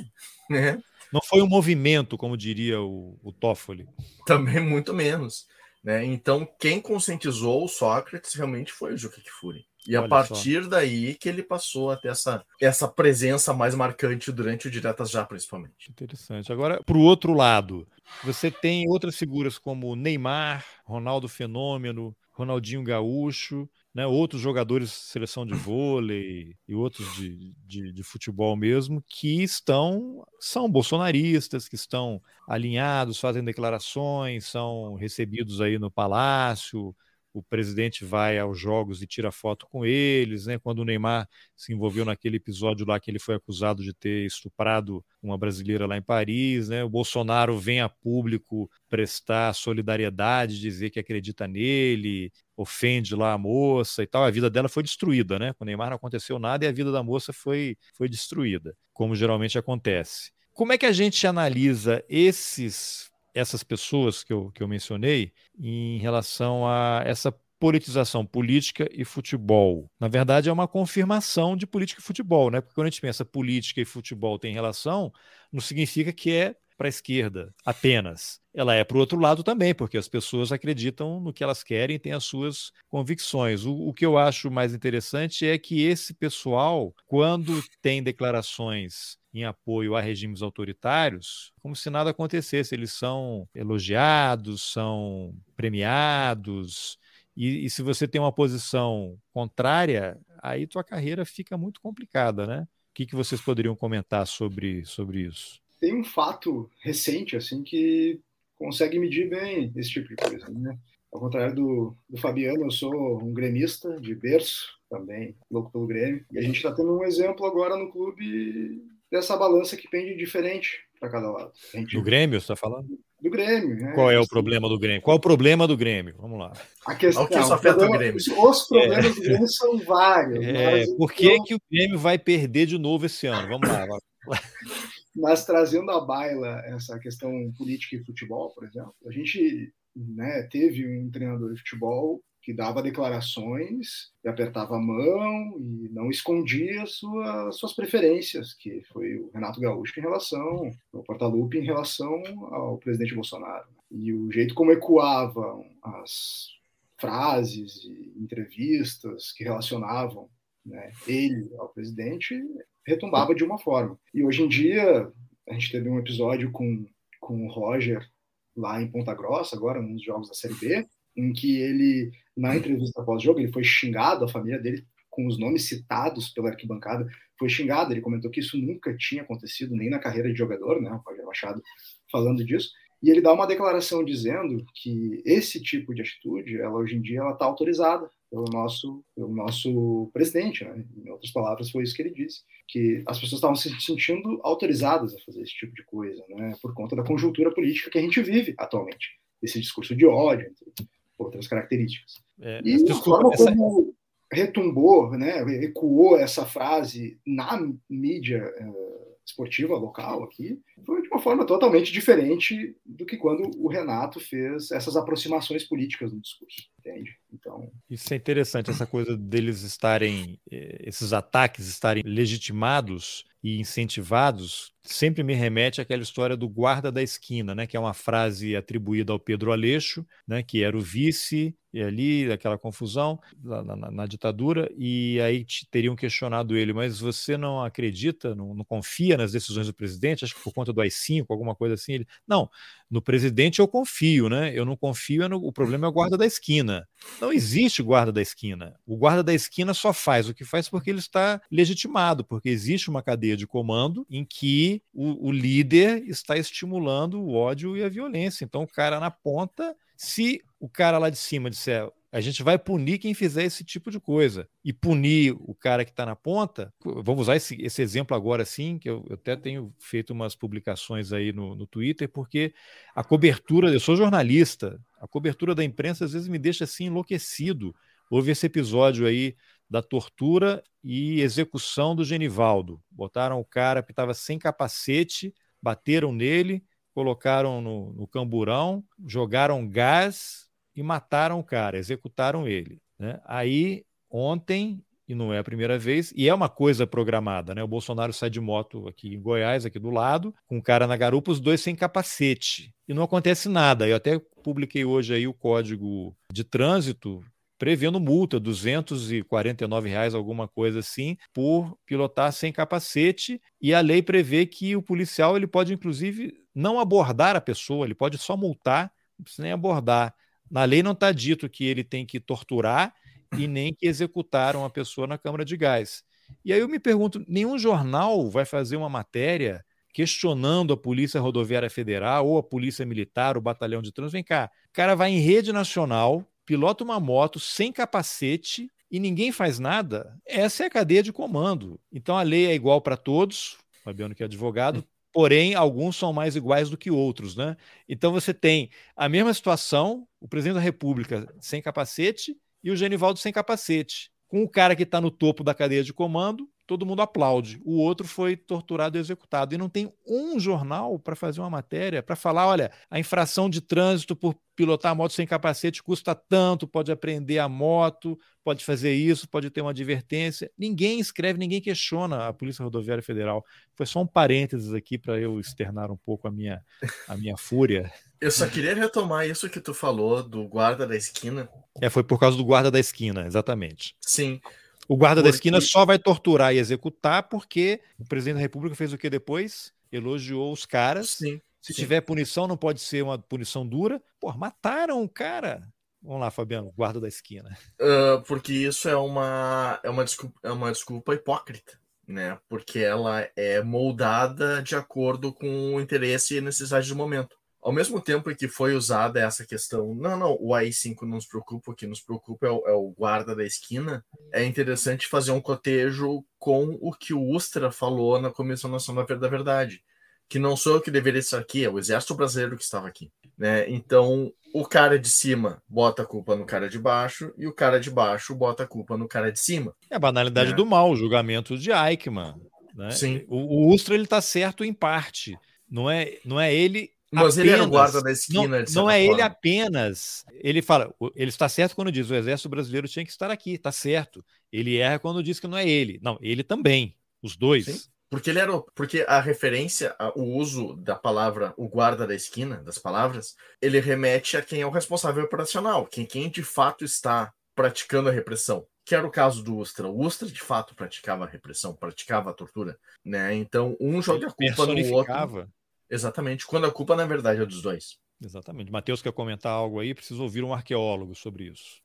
né? Não foi um movimento, como diria o, o Toffoli. Também muito menos. Né? Então, quem conscientizou o Sócrates realmente foi o Juca Kfouri. E Olha a partir só. daí que ele passou a ter essa, essa presença mais marcante durante o Diretas Já, principalmente. Interessante. Agora, para o outro lado, você tem outras figuras como Neymar, Ronaldo Fenômeno, Ronaldinho Gaúcho, né, outros jogadores de seleção de vôlei e outros de, de, de, futebol mesmo, que estão, são bolsonaristas, que estão alinhados, fazem declarações, são recebidos aí no palácio, o presidente vai aos jogos e tira foto com eles, né? Quando o Neymar se envolveu naquele episódio lá que ele foi acusado de ter estuprado uma brasileira lá em Paris, né? O Bolsonaro vem a público prestar solidariedade, dizer que acredita nele, ofende lá a moça e tal. A vida dela foi destruída, né? Com o Neymar não aconteceu nada e a vida da moça foi, foi destruída, como geralmente acontece. Como é que a gente analisa esses essas pessoas que eu, que eu mencionei em relação a essa politização política e futebol. Na verdade, é uma confirmação de política e futebol, né? Porque quando a gente pensa política e futebol tem relação, não significa que é para a esquerda apenas. Ela é para o outro lado também, porque as pessoas acreditam no que elas querem e têm as suas convicções. O, o que eu acho mais interessante é que esse pessoal, quando tem declarações em apoio a regimes autoritários, como se nada acontecesse. Eles são elogiados, são premiados, e, e, se você tem uma posição contrária, aí tua carreira fica muito complicada, né? O que, que vocês poderiam comentar sobre, sobre isso? Tem um fato recente, assim, que consegue medir bem esse tipo de coisa, né? Ao contrário do, do Fabiano, eu sou um gremista de berço, também louco pelo Grêmio. E a gente está tendo um exemplo agora no clube dessa balança que pende diferente para cada lado. Gente... Do Grêmio, você está falando? Do Grêmio. Né? Qual é o problema do Grêmio? Qual é o problema do Grêmio? Vamos lá. A questão, o que isso afeta o Grêmio? Os problemas é. do Grêmio são vários. É, por que, então... que o Grêmio vai perder de novo esse ano? Vamos lá. Mas trazendo à baila essa questão política e futebol, por exemplo, a gente né, teve um treinador de futebol que dava declarações e apertava a mão e não escondia sua, suas preferências, que foi o Renato Gaúcho em relação ao Portalupe em relação ao presidente Bolsonaro. E o jeito como ecoavam as frases e entrevistas que relacionavam né, ele ao presidente retumbava de uma forma. E hoje em dia, a gente teve um episódio com, com o Roger lá em Ponta Grossa, agora, nos jogos da Série B, em que ele, na entrevista pós-jogo, ele foi xingado, a família dele, com os nomes citados pela arquibancada, foi xingado. Ele comentou que isso nunca tinha acontecido, nem na carreira de jogador, né? O Roger Machado falando disso. E ele dá uma declaração dizendo que esse tipo de atitude, ela hoje em dia, ela está autorizada pelo nosso, pelo nosso presidente, né? Em outras palavras, foi isso que ele disse, que as pessoas estavam se sentindo autorizadas a fazer esse tipo de coisa, né? Por conta da conjuntura política que a gente vive atualmente, esse discurso de ódio, entre outras características. É, e a forma essa... como retumbou, né, ecoou essa frase na mídia uh, esportiva local aqui, foi de uma forma totalmente diferente do que quando o Renato fez essas aproximações políticas no discurso, entende? Então, isso é interessante essa coisa deles estarem eh, esses ataques estarem legitimados e incentivados sempre me remete àquela história do guarda da esquina, né, que é uma frase atribuída ao Pedro Aleixo, né, que era o vice e ali aquela confusão na, na, na, ditadura e aí teriam questionado ele, mas você não acredita, não, não, confia nas decisões do presidente? Acho que por conta do AI-5, alguma coisa assim. Ele, não, no presidente eu confio, né? Eu não confio, é no, o problema é o guarda da esquina. Não existe guarda da esquina. O guarda da esquina só faz o que faz porque ele está legitimado, porque existe uma cadeia de comando em que o, o líder está estimulando o ódio e a violência. Então o cara na ponta se o cara lá de cima disser a gente vai punir quem fizer esse tipo de coisa. E punir o cara que está na ponta, vamos usar esse, esse, exemplo agora sim, que eu, eu, até tenho feito umas publicações aí no, no Twitter, porque a cobertura, eu sou jornalista, a cobertura da imprensa às vezes me deixa assim enlouquecido. Houve esse episódio aí da tortura e execução do Genivaldo. Botaram o cara que estava sem capacete, bateram nele, colocaram no, no camburão, jogaram gás e mataram o cara, executaram ele. Né? Aí, ontem, e não é a primeira vez, e é uma coisa programada, né? O Bolsonaro sai de moto aqui em Goiás, aqui do lado, com o cara na garupa, os dois sem capacete. E não acontece nada. Eu até publiquei hoje aí o código de trânsito prevendo multa, 249 reais, alguma coisa assim, por pilotar sem capacete. E a lei prevê que o policial ele pode, inclusive, não abordar a pessoa, ele pode só multar, não precisa nem abordar. Na lei não está dito que ele tem que torturar e nem que executar uma pessoa na câmara de gás. E aí eu me pergunto: nenhum jornal vai fazer uma matéria questionando a Polícia Rodoviária Federal ou a Polícia Militar, o Batalhão de Trânsito. Vem cá, o cara vai em rede nacional pilota uma moto sem capacete e ninguém faz nada, essa é a cadeia de comando. Então a lei é igual para todos, Fabiano que é advogado, porém alguns são mais iguais do que outros, né? Então você tem a mesma situação, o presidente da República sem capacete e o Genivaldo sem capacete, com o cara que está no topo da cadeia de comando todo mundo aplaude. O outro foi torturado e executado. E não tem um jornal para fazer uma matéria para falar: olha, a infração de trânsito por pilotar a moto sem capacete custa tanto, pode aprender a moto, pode fazer isso, pode ter uma advertência. Ninguém escreve, ninguém questiona a Polícia Rodoviária Federal. Foi só um parênteses aqui para eu externar um pouco a minha, a minha fúria. Eu só queria retomar isso que tu falou do guarda da esquina. É, foi por causa do guarda da esquina, exatamente. Sim. O guarda porque... da esquina só vai torturar e executar porque o presidente da República fez o que depois? Elogiou os caras. Sim, Se sim. tiver punição, não pode ser uma punição dura. Pô, mataram o cara. Vamos lá, Fabiano, guarda da esquina. Uh, porque isso é uma, é, uma desculpa, é uma desculpa hipócrita, né? Porque ela é moldada de acordo com o interesse e necessidade do momento ao mesmo tempo que foi usada essa questão, não, não, o AI-5 não nos preocupa, o que nos preocupa é o, é o, guarda da esquina, é interessante fazer um cotejo com o que o Ustra falou na Comissão Nacional da Verdade, que não sou eu que deveria estar aqui, é o exército brasileiro que estava aqui. Né? Então, o cara de cima bota a culpa no cara de baixo e o cara de baixo bota a culpa no cara de cima. É a banalidade né? do mal, o julgamento de Eichmann. Né? Sim. O, o Ustra ele está certo em parte. Não é, não é ele mas apenas, ele era o guarda da esquina. Não, não é forma. ele apenas. Ele fala, ele está certo quando diz o exército brasileiro tinha que estar aqui, está certo. Ele erra quando diz que não é ele. Não, ele também. Os dois. Sim, porque ele era. Porque a referência, o uso da palavra o guarda da esquina, das palavras, ele remete a quem é o responsável operacional, quem, quem de fato está praticando a repressão que era o caso do Ustra. O Ustra, de fato, praticava a repressão, praticava a tortura, né? Então, um joga a culpa no outro. Exatamente, quando a culpa, na verdade, é dos dois. Exatamente. Matheus quer comentar algo aí? Preciso ouvir um arqueólogo sobre isso.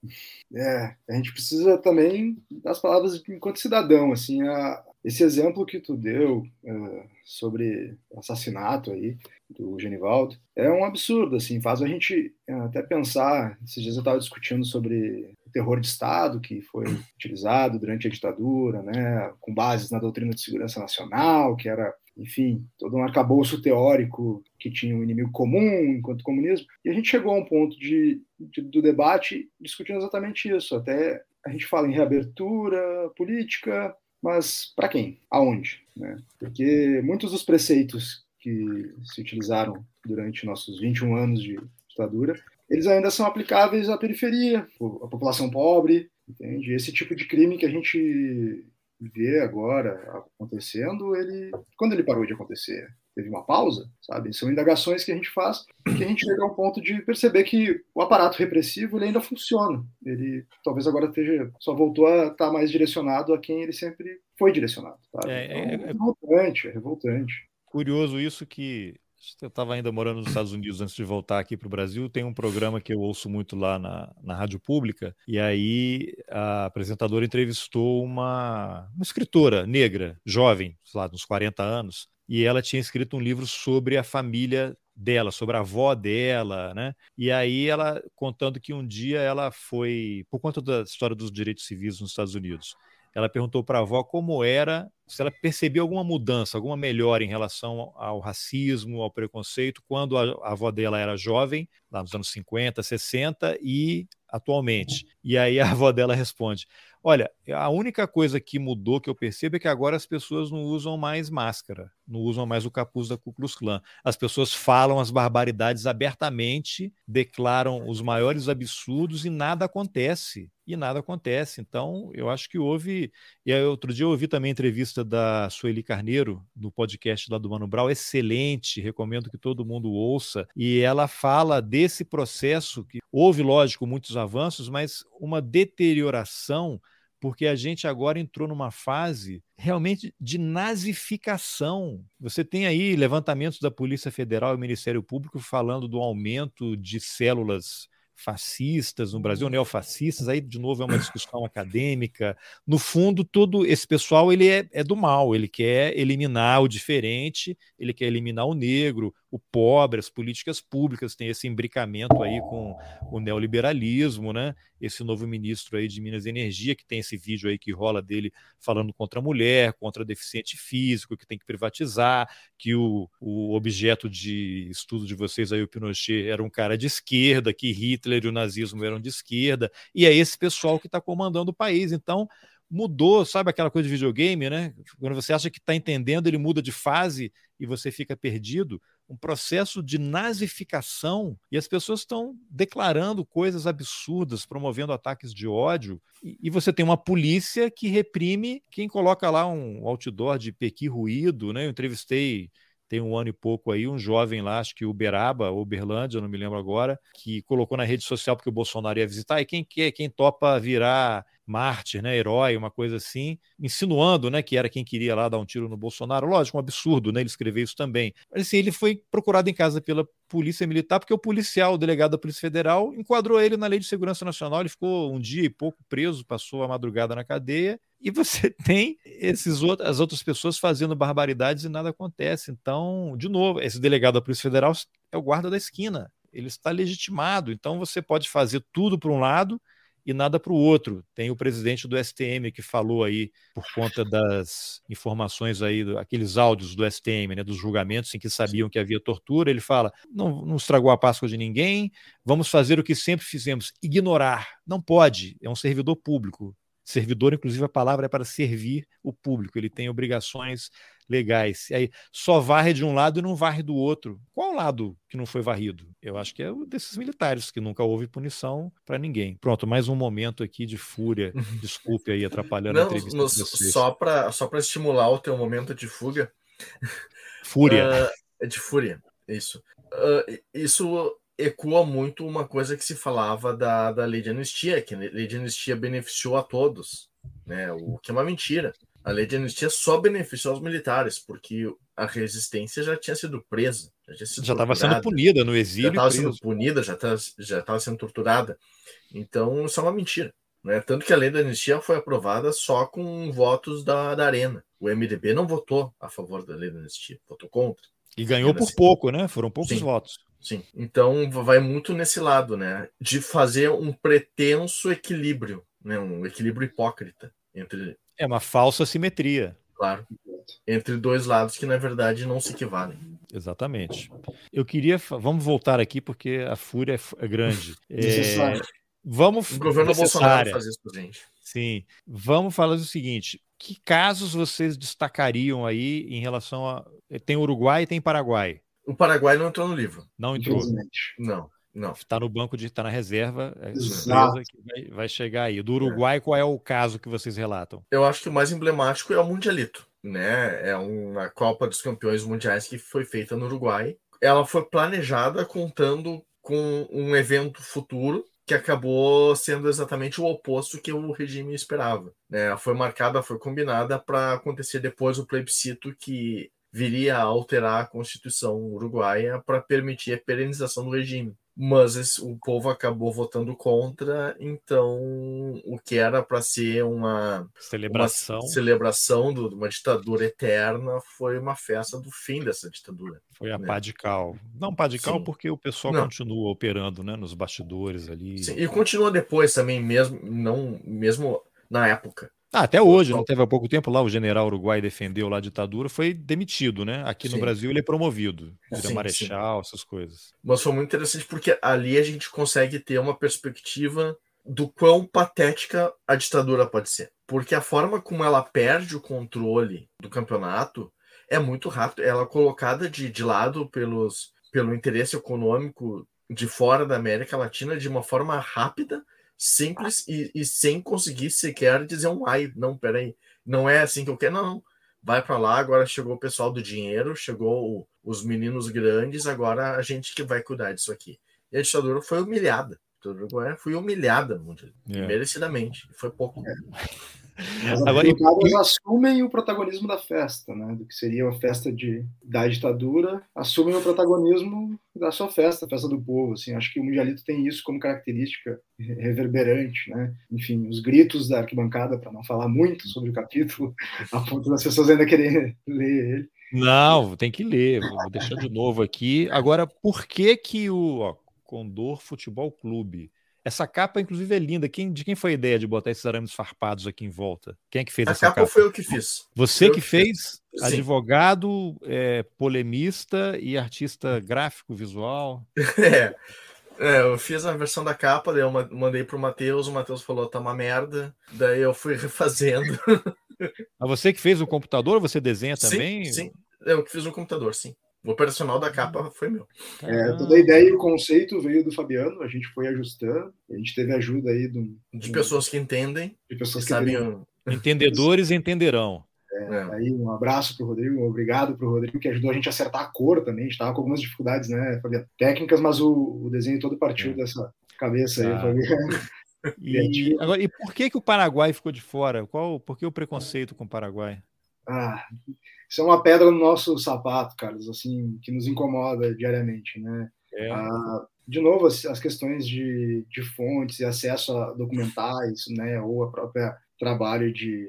É, a gente precisa também das palavras enquanto cidadão, assim, a, esse exemplo que tu deu uh, sobre o assassinato aí do Genivaldo é um absurdo, assim, faz a gente até pensar, esses dias eu estava discutindo sobre o terror de Estado que foi utilizado durante a ditadura, né, com bases na doutrina de segurança nacional, que era enfim, todo um arcabouço teórico que tinha um inimigo comum enquanto comunismo. E a gente chegou a um ponto de, de, do debate discutindo exatamente isso. Até a gente fala em reabertura política, mas para quem? Aonde? Né? Porque muitos dos preceitos que se utilizaram durante nossos 21 anos de ditadura, eles ainda são aplicáveis à periferia, à população pobre, entende? Esse tipo de crime que a gente vê agora acontecendo, ele quando ele parou de acontecer, teve uma pausa, sabe? São indagações que a gente faz que a gente chega ao ponto de perceber que o aparato repressivo ele ainda funciona. Ele talvez agora esteja só voltou a estar mais direcionado a quem ele sempre foi direcionado. Sabe? É, então, é, é revoltante, é revoltante. Curioso isso que eu estava ainda morando nos Estados Unidos antes de voltar aqui para o Brasil. Tem um programa que eu ouço muito lá na, na rádio pública, e aí a apresentadora entrevistou uma, uma escritora negra, jovem, sei lá, uns 40 anos, e ela tinha escrito um livro sobre a família dela, sobre a avó dela, né? E aí ela contando que um dia ela foi, por conta da história dos direitos civis nos Estados Unidos, ela perguntou para a avó como era, se ela percebeu alguma mudança, alguma melhora em relação ao racismo, ao preconceito, quando a, avó dela era jovem, lá nos anos 50, 60, e atualmente. E aí a avó dela responde: Olha, a única coisa que mudou que eu percebo é que agora as pessoas não usam mais máscara, não usam mais o capuz da Ku Klux Klan. As pessoas falam as barbaridades abertamente, declaram os maiores absurdos e nada acontece. E nada acontece. Então, eu acho que houve. E aí, outro dia eu ouvi também a entrevista da Sueli Carneiro, no podcast lá do Mano Brown, excelente, recomendo que todo mundo ouça. E ela fala desse processo que houve, lógico, muitos avanços, mas uma deterioração porque a gente agora entrou numa fase realmente de nazificação. Você tem aí levantamentos da Polícia Federal e Ministério Público falando do aumento de células fascistas no Brasil, neofascistas, aí de novo é uma discussão acadêmica. No fundo, todo esse pessoal ele é, é, do mal, ele quer eliminar o diferente, ele quer eliminar o negro, o pobre, as políticas públicas, tem esse imbricamento aí com o neoliberalismo, né? Esse novo ministro aí de Minas e Energia, que tem esse vídeo aí que rola dele falando contra a mulher, contra deficiente físico, que tem que privatizar, que o, o objeto de estudo de vocês aí, o Pinochet, era um cara de esquerda, que Hitler e o nazismo eram de esquerda, e é esse pessoal que está comandando o país. Então, mudou, sabe aquela coisa de videogame, né? Quando você acha que está entendendo, ele muda de fase e você fica perdido. Um processo de nazificação e as pessoas estão declarando coisas absurdas, promovendo ataques de ódio. E, e, você tem uma polícia que reprime quem coloca lá um outdoor de Pequi ruído, né? Eu entrevistei tem um ano e pouco aí, um jovem lá, acho que Uberaba, Uberlândia, não me lembro agora, que colocou na rede social porque o Bolsonaro ia visitar, e quem quer, quem topa virar mártir, né, herói, uma coisa assim, insinuando, né, que era quem queria lá dar um tiro no Bolsonaro. Lógico, um absurdo, né, ele escrever isso também. Mas assim, ele foi procurado em casa pela Polícia Militar porque o policial, o delegado da Polícia Federal, enquadrou ele na Lei de Segurança Nacional, ele ficou um dia e pouco preso, passou a madrugada na cadeia, e você tem esses outros, as outras pessoas fazendo barbaridades e nada acontece. Então, de novo, esse delegado da Polícia Federal é o guarda da esquina. Ele está legitimado. Então, você pode fazer tudo por um lado e nada para o outro. Tem o presidente do STM que falou aí, por conta das informações aí, aqueles áudios do STM, né, dos julgamentos em que sabiam que havia tortura, ele fala: não, não estragou a Páscoa de ninguém, vamos fazer o que sempre fizemos, ignorar. Não pode, é um servidor público. Servidor, inclusive, a palavra é para servir o público, ele tem obrigações legais. E aí só varre de um lado e não varre do outro. Qual lado que não foi varrido? Eu acho que é o desses militares, que nunca houve punição para ninguém. Pronto, mais um momento aqui de fúria. Desculpe aí, atrapalhando não, a entrevista. No, só para só estimular o teu momento de fuga. Fúria. Uh, de fúria, isso. Uh, isso ecoa muito uma coisa que se falava da, da lei de anistia, que a lei de anistia beneficiou a todos, né? O que é uma mentira. A lei de anistia só beneficiou os militares, porque a resistência já tinha sido presa, já estava sendo punida no exílio. Já estava sendo punida, já estava já estava sendo torturada. Então, isso é uma mentira. Né? Tanto que a lei da anistia foi aprovada só com votos da, da Arena. O MDB não votou a favor da lei da anistia, votou contra. E ganhou por pouco, né? Foram poucos Sim. votos. Sim. Então vai muito nesse lado, né? De fazer um pretenso equilíbrio, né? Um equilíbrio hipócrita entre. É uma falsa simetria. Claro. Entre dois lados que, na verdade, não se equivalem. Exatamente. Eu queria. Vamos voltar aqui, porque a fúria é, é grande. É... Vamos. O governo Bolsonaro fazer isso pra gente. Sim. Vamos falar do seguinte: que casos vocês destacariam aí em relação a. Tem Uruguai e tem Paraguai. O Paraguai não entrou no livro. Não entrou. Não, não. Está no banco de. Está na reserva. É surpresa que vai, vai, chegar aí. Do Uruguai, é. qual é o caso que vocês relatam? Eu acho que o mais emblemático é o Mundialito. Né? É uma Copa dos Campeões Mundiais que foi feita no Uruguai. Ela foi planejada contando com um evento futuro que acabou sendo exatamente o oposto que o regime esperava. Né? Foi marcada, foi combinada para acontecer depois do plebiscito que viria a alterar a Constituição uruguaia para permitir a perenização do regime. Mas esse, o povo acabou votando contra, então o que era para ser uma celebração, uma celebração de uma ditadura eterna foi uma festa do fim dessa ditadura. Foi a né? pá de cal. Não pá de cal Sim. porque o pessoal não. continua operando né, nos bastidores ali. Sim, e continua depois também, mesmo, não, mesmo na época. Ah, até hoje, não teve há pouco tempo lá, o general uruguai defendeu lá a ditadura, foi demitido, né? Aqui sim. no Brasil ele é promovido, vira sim, marechal, sim. essas coisas. Mas foi muito interessante porque ali a gente consegue ter uma perspectiva do quão patética a ditadura pode ser. Porque a forma como ela perde o controle do campeonato é muito rápido. Ela é colocada de, de lado pelos, pelo interesse econômico de fora da América Latina de uma forma rápida simples e, e, sem conseguir sequer dizer um ai, não, peraí, não é assim que eu quero, não. Vai para lá, agora chegou o pessoal do dinheiro, chegou o, os meninos grandes, agora a gente que vai cuidar disso aqui. E a ditadura foi humilhada. A ditadura foi humilhada, é. merecidamente. Foi pouco. É. As Agora, e... assumem o protagonismo da festa, né? Do que seria uma festa de, da ditadura, assumem o protagonismo da sua festa, a festa do povo. Assim, acho que o Mundialito tem isso como característica reverberante, né? Enfim, os gritos da arquibancada, para não falar muito sobre o capítulo, a ponto das pessoas ainda quererem ler ele. Não, tem que ler. Vou deixar de novo aqui. Agora, por que que o ó, Condor Futebol Clube essa capa, inclusive, é linda. Quem, de quem foi a ideia de botar esses arames farpados aqui em volta? Quem é que fez a essa capa? capa? foi eu que fiz. Você eu que fez? Sim. Advogado, é, polemista e artista gráfico, visual. É. É, eu fiz a versão da capa, daí eu mandei pro Matheus, o Matheus falou, tá uma merda. Daí eu fui refazendo. Mas você que fez o computador, você desenha sim, também? Sim, eu que fiz no computador, sim. O operacional da capa foi meu. É, toda a ideia e o conceito veio do Fabiano, a gente foi ajustando, a gente teve ajuda aí do, de pessoas que entendem, de pessoas que, que sabem. entendem. Entendedores entenderão. É, é. Aí um abraço pro Rodrigo, obrigado pro Rodrigo que ajudou a gente a acertar a cor também. A gente tava com algumas dificuldades, né, Fabiano? Técnicas, mas o, o desenho todo partiu é. dessa cabeça aí, Ah. Fabiano. E, agora, e por que, que o Paraguai ficou de fora? Qual, por que o preconceito com o Paraguai? Ah, isso é uma pedra no nosso sapato, Carlos, assim, que nos incomoda diariamente, né? É. Ah, de novo, as, as questões de, de fontes e acesso a documentais, né, ou a própria trabalho de,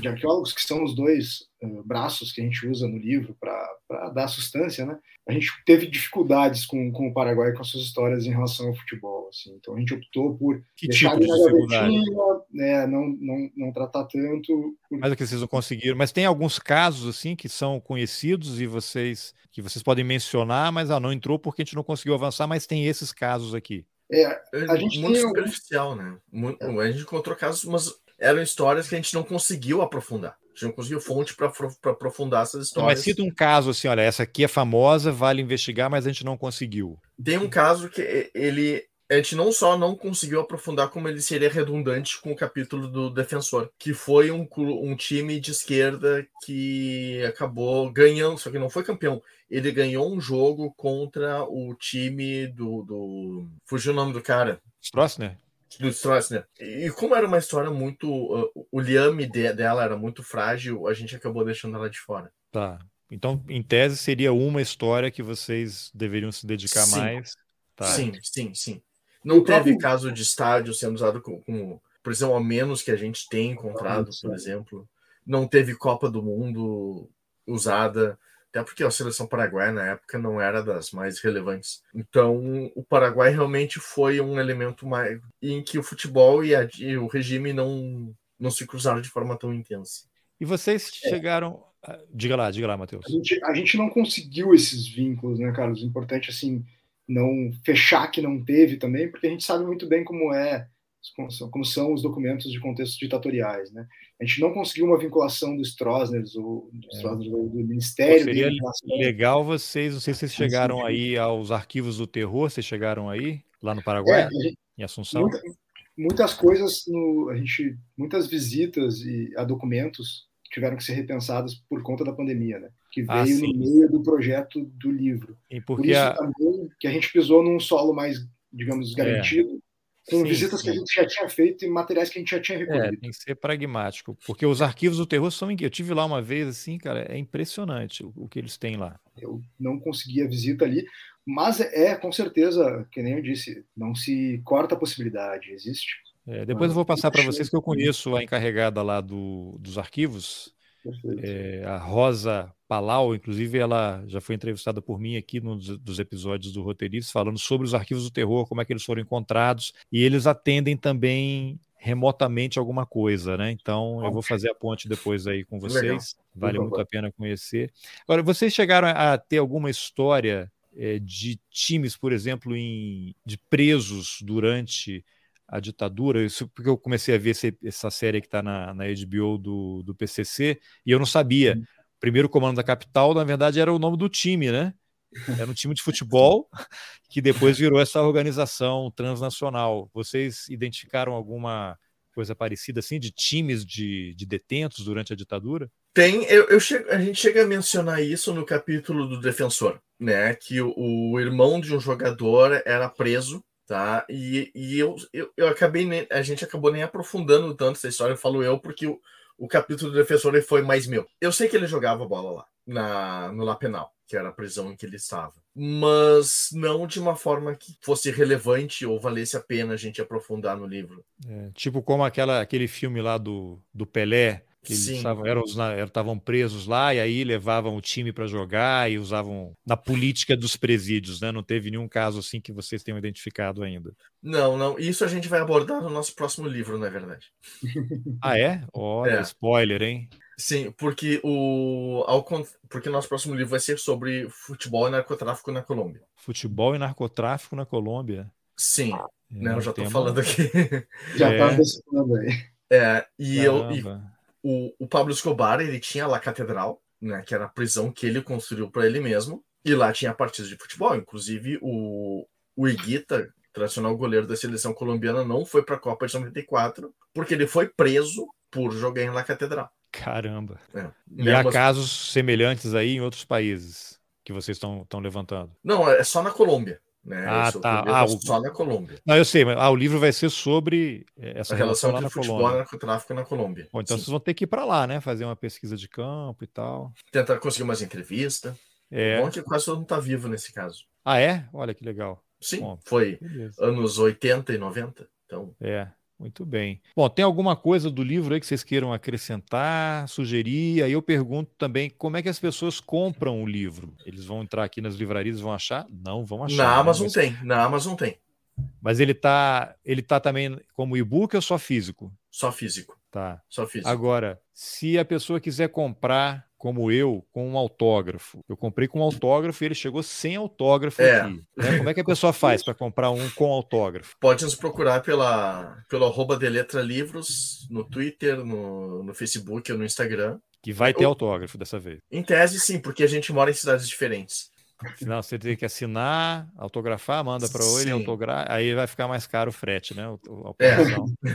de arqueólogos, que são os dois uh, braços que a gente usa no livro para dar sustância, né? A gente teve dificuldades com, com o Paraguai com as suas histórias em relação ao futebol, assim. Então a gente optou por Que deixar tipo de gavetinha, né, não, não, não tratar tanto. por- Mas é que vocês não conseguiram. Mas tem alguns casos assim que são conhecidos e vocês que vocês podem mencionar, mas ah, não entrou porque a gente não conseguiu avançar, mas tem esses casos aqui. É, É A gente muito tem superficial, né? Muito- A gente encontrou casos, mas eram histórias que a gente não conseguiu aprofundar. A gente não conseguiu fonte para aprofundar essas Não, histórias. mas cita um caso assim, olha, essa aqui é famosa, vale investigar, mas a gente não conseguiu. Tem um caso que ele. A gente não só não conseguiu aprofundar, como ele seria redundante com o capítulo do defensor, que foi um, um time de esquerda que acabou ganhando, só que não foi campeão. Ele ganhou um jogo contra o time do. do... Fugiu o nome do cara. Stroessner? Do Stroessner. E como era uma história muito. uh, o liame de- dela era muito frágil, a gente acabou deixando ela de fora. Tá. Então, em tese, seria uma história que vocês deveriam se dedicar Sim. mais. Tá. Sim, sim, sim. Não O teve próprio- caso de estádio sendo usado como, como prisão a menos que a gente tem encontrado, Isso, por exemplo. Não teve Copa do Mundo usada. Até porque a seleção paraguaia na época não era das mais relevantes. Então, o Paraguai realmente foi um elemento mais em que o futebol e, a- e o regime não, não se cruzaram de forma tão intensa. E vocês chegaram. ah, Diga lá, diga lá, Matheus. A gente, a gente não conseguiu esses vínculos, né, Carlos? Importante, assim, não fechar que não teve também, porque a gente sabe muito bem como é, como são- como são os documentos de contextos ditatoriais, né? A gente não conseguiu uma vinculação dos Stroessners, ou do, Stroessner, ou do Ministério. Seria legal vocês, não sei se vocês chegaram sim. aí aos arquivos do terror, vocês chegaram aí, lá no É, Paraguai, a gente- em Assunção? muita- muitas coisas no, a gente muitas visitas e a documentos tiveram que ser repensadas por conta da pandemia, né? Que veio Ah, no meio do projeto do livro. E Por porque isso a, também que a gente pisou num solo mais, digamos, garantido, com É. Sim, visitas que a sim. gente já tinha feito e materiais que a gente já tinha É, recolhido. tem que ser pragmático, porque os arquivos do terror são. incríveis. Eu tive lá uma vez, assim, cara, é impressionante o, o que eles têm lá. Eu não consegui a visita ali, mas é, com certeza, que nem eu disse, não se corta a possibilidade, existe. É, depois Ah, eu vou passar para vocês que eu conheço a encarregada lá do, dos arquivos. É, a Rosa Palau, inclusive ela já foi entrevistada por mim aqui num dos, episódios do Roteiristas, falando sobre os arquivos do terror, como é que eles foram encontrados, e eles atendem também remotamente alguma coisa, né? Então eu vou fazer a ponte depois aí com vocês, Legal. vale muito a pena conhecer. Agora, vocês chegaram a ter alguma história é, de times, por exemplo, em, de presos durante a ditadura, isso porque eu comecei a ver esse- essa série que está na, na HBO do, do PCC e eu não sabia. Primeiro Comando da Capital, na verdade, era o nome do time, né? Era um time de futebol que depois virou essa organização transnacional. Vocês identificaram alguma coisa parecida assim de times de, de detentos durante a ditadura? Tem, eu, eu chego- a gente chega a mencionar isso no capítulo do defensor, né? Que o, o irmão de um jogador era preso, tá? E, e eu, eu, eu acabei, nem- a gente acabou nem aprofundando tanto essa história, eu falo eu, porque o, o capítulo do defensor foi mais meu. Eu sei que ele jogava bola lá, na, no La Penal, que era a prisão em que ele estava, mas não de uma forma que fosse relevante ou valesse a pena a gente aprofundar no livro. É, tipo como aquela, aquele filme lá do, do Pelé, que eles estavam, eram, estavam presos lá e aí levavam o time para jogar e usavam na política dos presídios, né? Não teve nenhum caso assim que vocês tenham identificado ainda. Não, não. Isso a gente vai abordar no nosso próximo livro, não é verdade? ah, é? Olha, é. spoiler, hein? Sim, porque o ao, porque nosso próximo livro vai ser sobre futebol e narcotráfico na Colômbia. Futebol e narcotráfico na Colômbia. Sim. É, não, já estou falando aqui. Já está é. aí. É, e eu e o, o Pablo Escobar, ele tinha lá a catedral, né, que era a prisão que ele construiu para ele mesmo, e lá tinha partidas de futebol, inclusive o, o Iguita, tradicional goleiro da seleção colombiana, não foi para a Copa de 94, porque ele foi preso por jogar em La Catedral. Caramba. É. E há casos semelhantes aí em outros países que vocês estão levantando? Não, é só na Colômbia. Né? Ah, tá. Ah, o... Só na Colômbia. Não, eu sei, mas ah, o livro vai ser sobre essa a relação, relação entre futebol Colômbia. e narcotráfico na Colômbia. Bom, então Sim. vocês vão ter que ir para lá, né? Fazer uma pesquisa de campo e tal. Tentar conseguir umas entrevistas. É. Bom que quase todo mundo está vivo nesse caso. Ah, é? Olha que legal. Sim, Bom, foi beleza. anos 80 e 90. Então... É. Muito bem. Bom, tem alguma coisa do livro aí que vocês queiram acrescentar, sugerir? Aí eu pergunto também como é que as pessoas compram o livro. Eles vão entrar aqui nas livrarias e vão achar? Não vão achar. Na né? Amazon Mas... tem, na Amazon tem. Mas ele tá, ele tá também como e-book ou só físico? Só físico. Tá. Só físico. Agora, se a pessoa quiser comprar como eu, com um autógrafo. Eu comprei com um autógrafo e ele chegou sem autógrafo é. aqui. Né? Como é que a pessoa faz para comprar um com autógrafo? Pode nos procurar pela, pelo arroba de letra livros no Twitter, no, no Facebook ou no Instagram. Que vai ter autógrafo dessa vez. Em tese, sim, porque a gente mora em cidades diferentes. Não, você tem que assinar, autografar, manda para ele, autografar, aí vai ficar mais caro o frete, né? A é.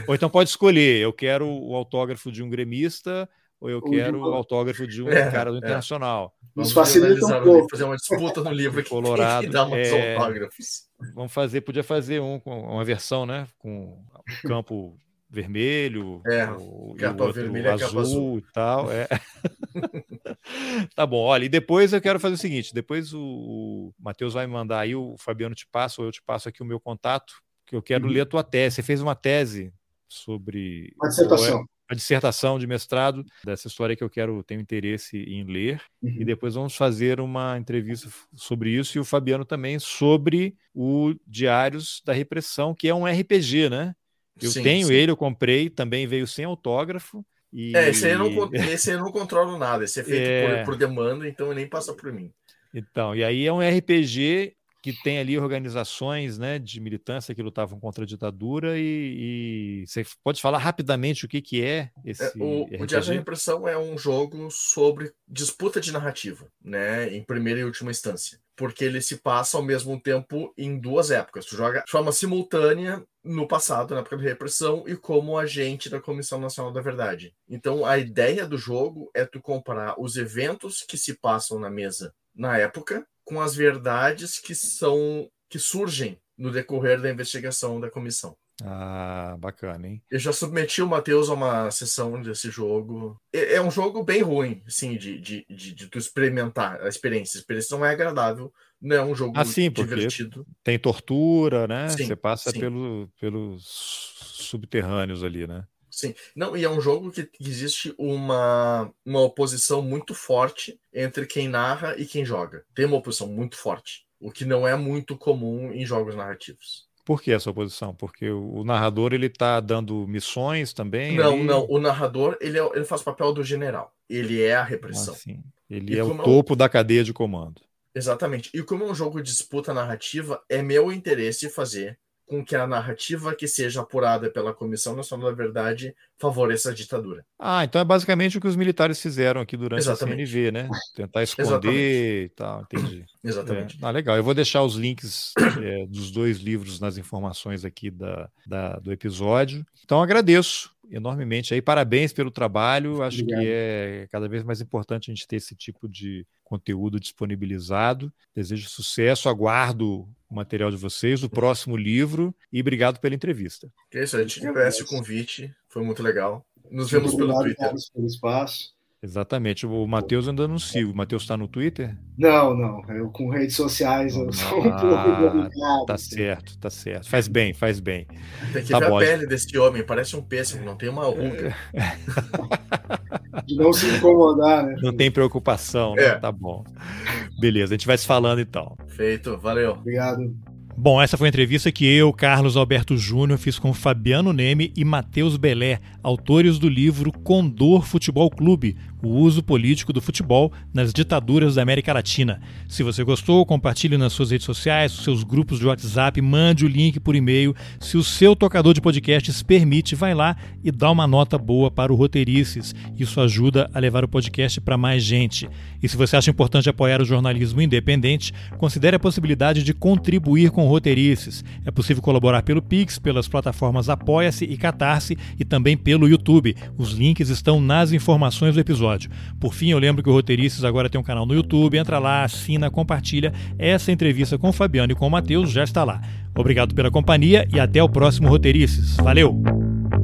Ou então pode escolher, eu quero o autógrafo de um gremista ou eu quero o autógrafo de um é, cara do é. Internacional. Nos facilita um pouco. Fazer uma disputa no livro aqui Colorado, que dá uns é, autógrafos. Vamos fazer, podia fazer um com uma versão, né? Com o campo vermelho, é, o, capa o vermelha, azul, capa azul e tal. É. tá bom, olha, e depois eu quero fazer o seguinte: depois o, o Matheus vai me mandar aí, o Fabiano te passa, ou eu te passo aqui o meu contato, que eu quero uhum. ler a tua tese. Você fez uma tese sobre. Uma dissertação a dissertação de mestrado dessa história que eu quero, tenho interesse em ler, uhum. e depois vamos fazer uma entrevista sobre isso, e o Fabiano também sobre o Diários da Repressão, que é um RPG, né? Eu sim, tenho sim. ele, eu comprei, também veio sem autógrafo. E... É, esse aí, eu não, esse eu não controlo nada, esse é feito é... Por, por demanda, então nem passa por mim. Então, e aí é um RPG que tem ali organizações né, de militância que lutavam contra a ditadura e, e você pode falar rapidamente o que, que é esse é, o, o Diário da Repressão é um jogo sobre disputa de narrativa, né, em primeira e última instância, porque ele se passa ao mesmo tempo em duas épocas. Tu joga de forma simultânea no passado, na época da repressão, e como agente da Comissão Nacional da Verdade. Então, a ideia do jogo é tu comparar os eventos que se passam na mesa na época com as verdades que são que surgem no decorrer da investigação da comissão. Ah, bacana, hein? Eu já submeti o Matheus a uma sessão desse jogo. É, é um jogo bem ruim, assim, de, de, de, de, tu experimentar a experiência. A experiência não é agradável, não é um jogo ah, sim, divertido. Tem tortura, né? Sim, Você passa pelo, pelos subterrâneos ali, né? Sim. Não, e é um jogo que existe uma, uma oposição muito forte entre quem narra e quem joga. Tem uma oposição muito forte, o que não é muito comum em jogos narrativos. Por que essa oposição? Porque o narrador ele está dando missões também? Não, não. O narrador ele, é, ele faz o papel do general. Ele é a repressão. Ah. Ele e é o topo é um... da cadeia de comando. Exatamente. E como é um jogo de disputa narrativa, é meu interesse fazer com que a narrativa que seja apurada pela Comissão Nacional da Verdade favoreça a ditadura. Ah, então é basicamente o que os militares fizeram aqui durante Exatamente. a CNV, né? Tentar esconder Exatamente. e tal, entendi. Exatamente. É. Ah, legal. Eu vou deixar os links é, dos dois livros nas informações aqui da, da, do episódio. Então agradeço enormemente aí. Parabéns pelo trabalho. Acho Obrigado. que é cada vez mais importante a gente ter esse tipo de conteúdo disponibilizado. Desejo sucesso, aguardo o material de vocês, o próximo livro e obrigado pela entrevista. É isso, a gente agradece o convite, foi muito legal. Nos vemos pelo Twitter. Pelo espaço. Exatamente. O Matheus ainda não sigo. O Matheus está no Twitter? Não, não. Eu com redes sociais eu sou um ah, pouco delicado. Tá assim. certo, tá certo. Faz bem, faz bem. Tem que tá ver bom. a pele desse homem, parece um pêssego, não tem uma ruga. de não se incomodar, né? Não tem preocupação, né? É. Tá bom. Beleza, a gente vai se falando então. Feito, valeu. Obrigado. Bom, essa foi a entrevista que eu, Carlos Alberto Júnior, fiz com Fabiano Neme e Matheus Belé, autores do livro Condor Futebol Clube, o uso político do futebol nas ditaduras da América Latina. Se você gostou, compartilhe nas suas redes sociais, nos seus grupos de WhatsApp, mande o link por e-mail. Se o seu tocador de podcasts permite, vai lá e dá uma nota boa para o Roteirices. Isso ajuda a levar o podcast para mais gente. E se você acha importante apoiar o jornalismo independente, considere a possibilidade de contribuir com o Roteirices. É possível colaborar pelo Pix, pelas plataformas Apoia-se e Catarse e também pelo YouTube. Os links estão nas informações do episódio episódio. Por fim, eu lembro que o Roteiristas agora tem um canal no YouTube. Entra lá, assina, compartilha. Essa entrevista com o Fabiano e com o Matheus já está lá. Obrigado pela companhia e até o próximo Roteiristas. Valeu!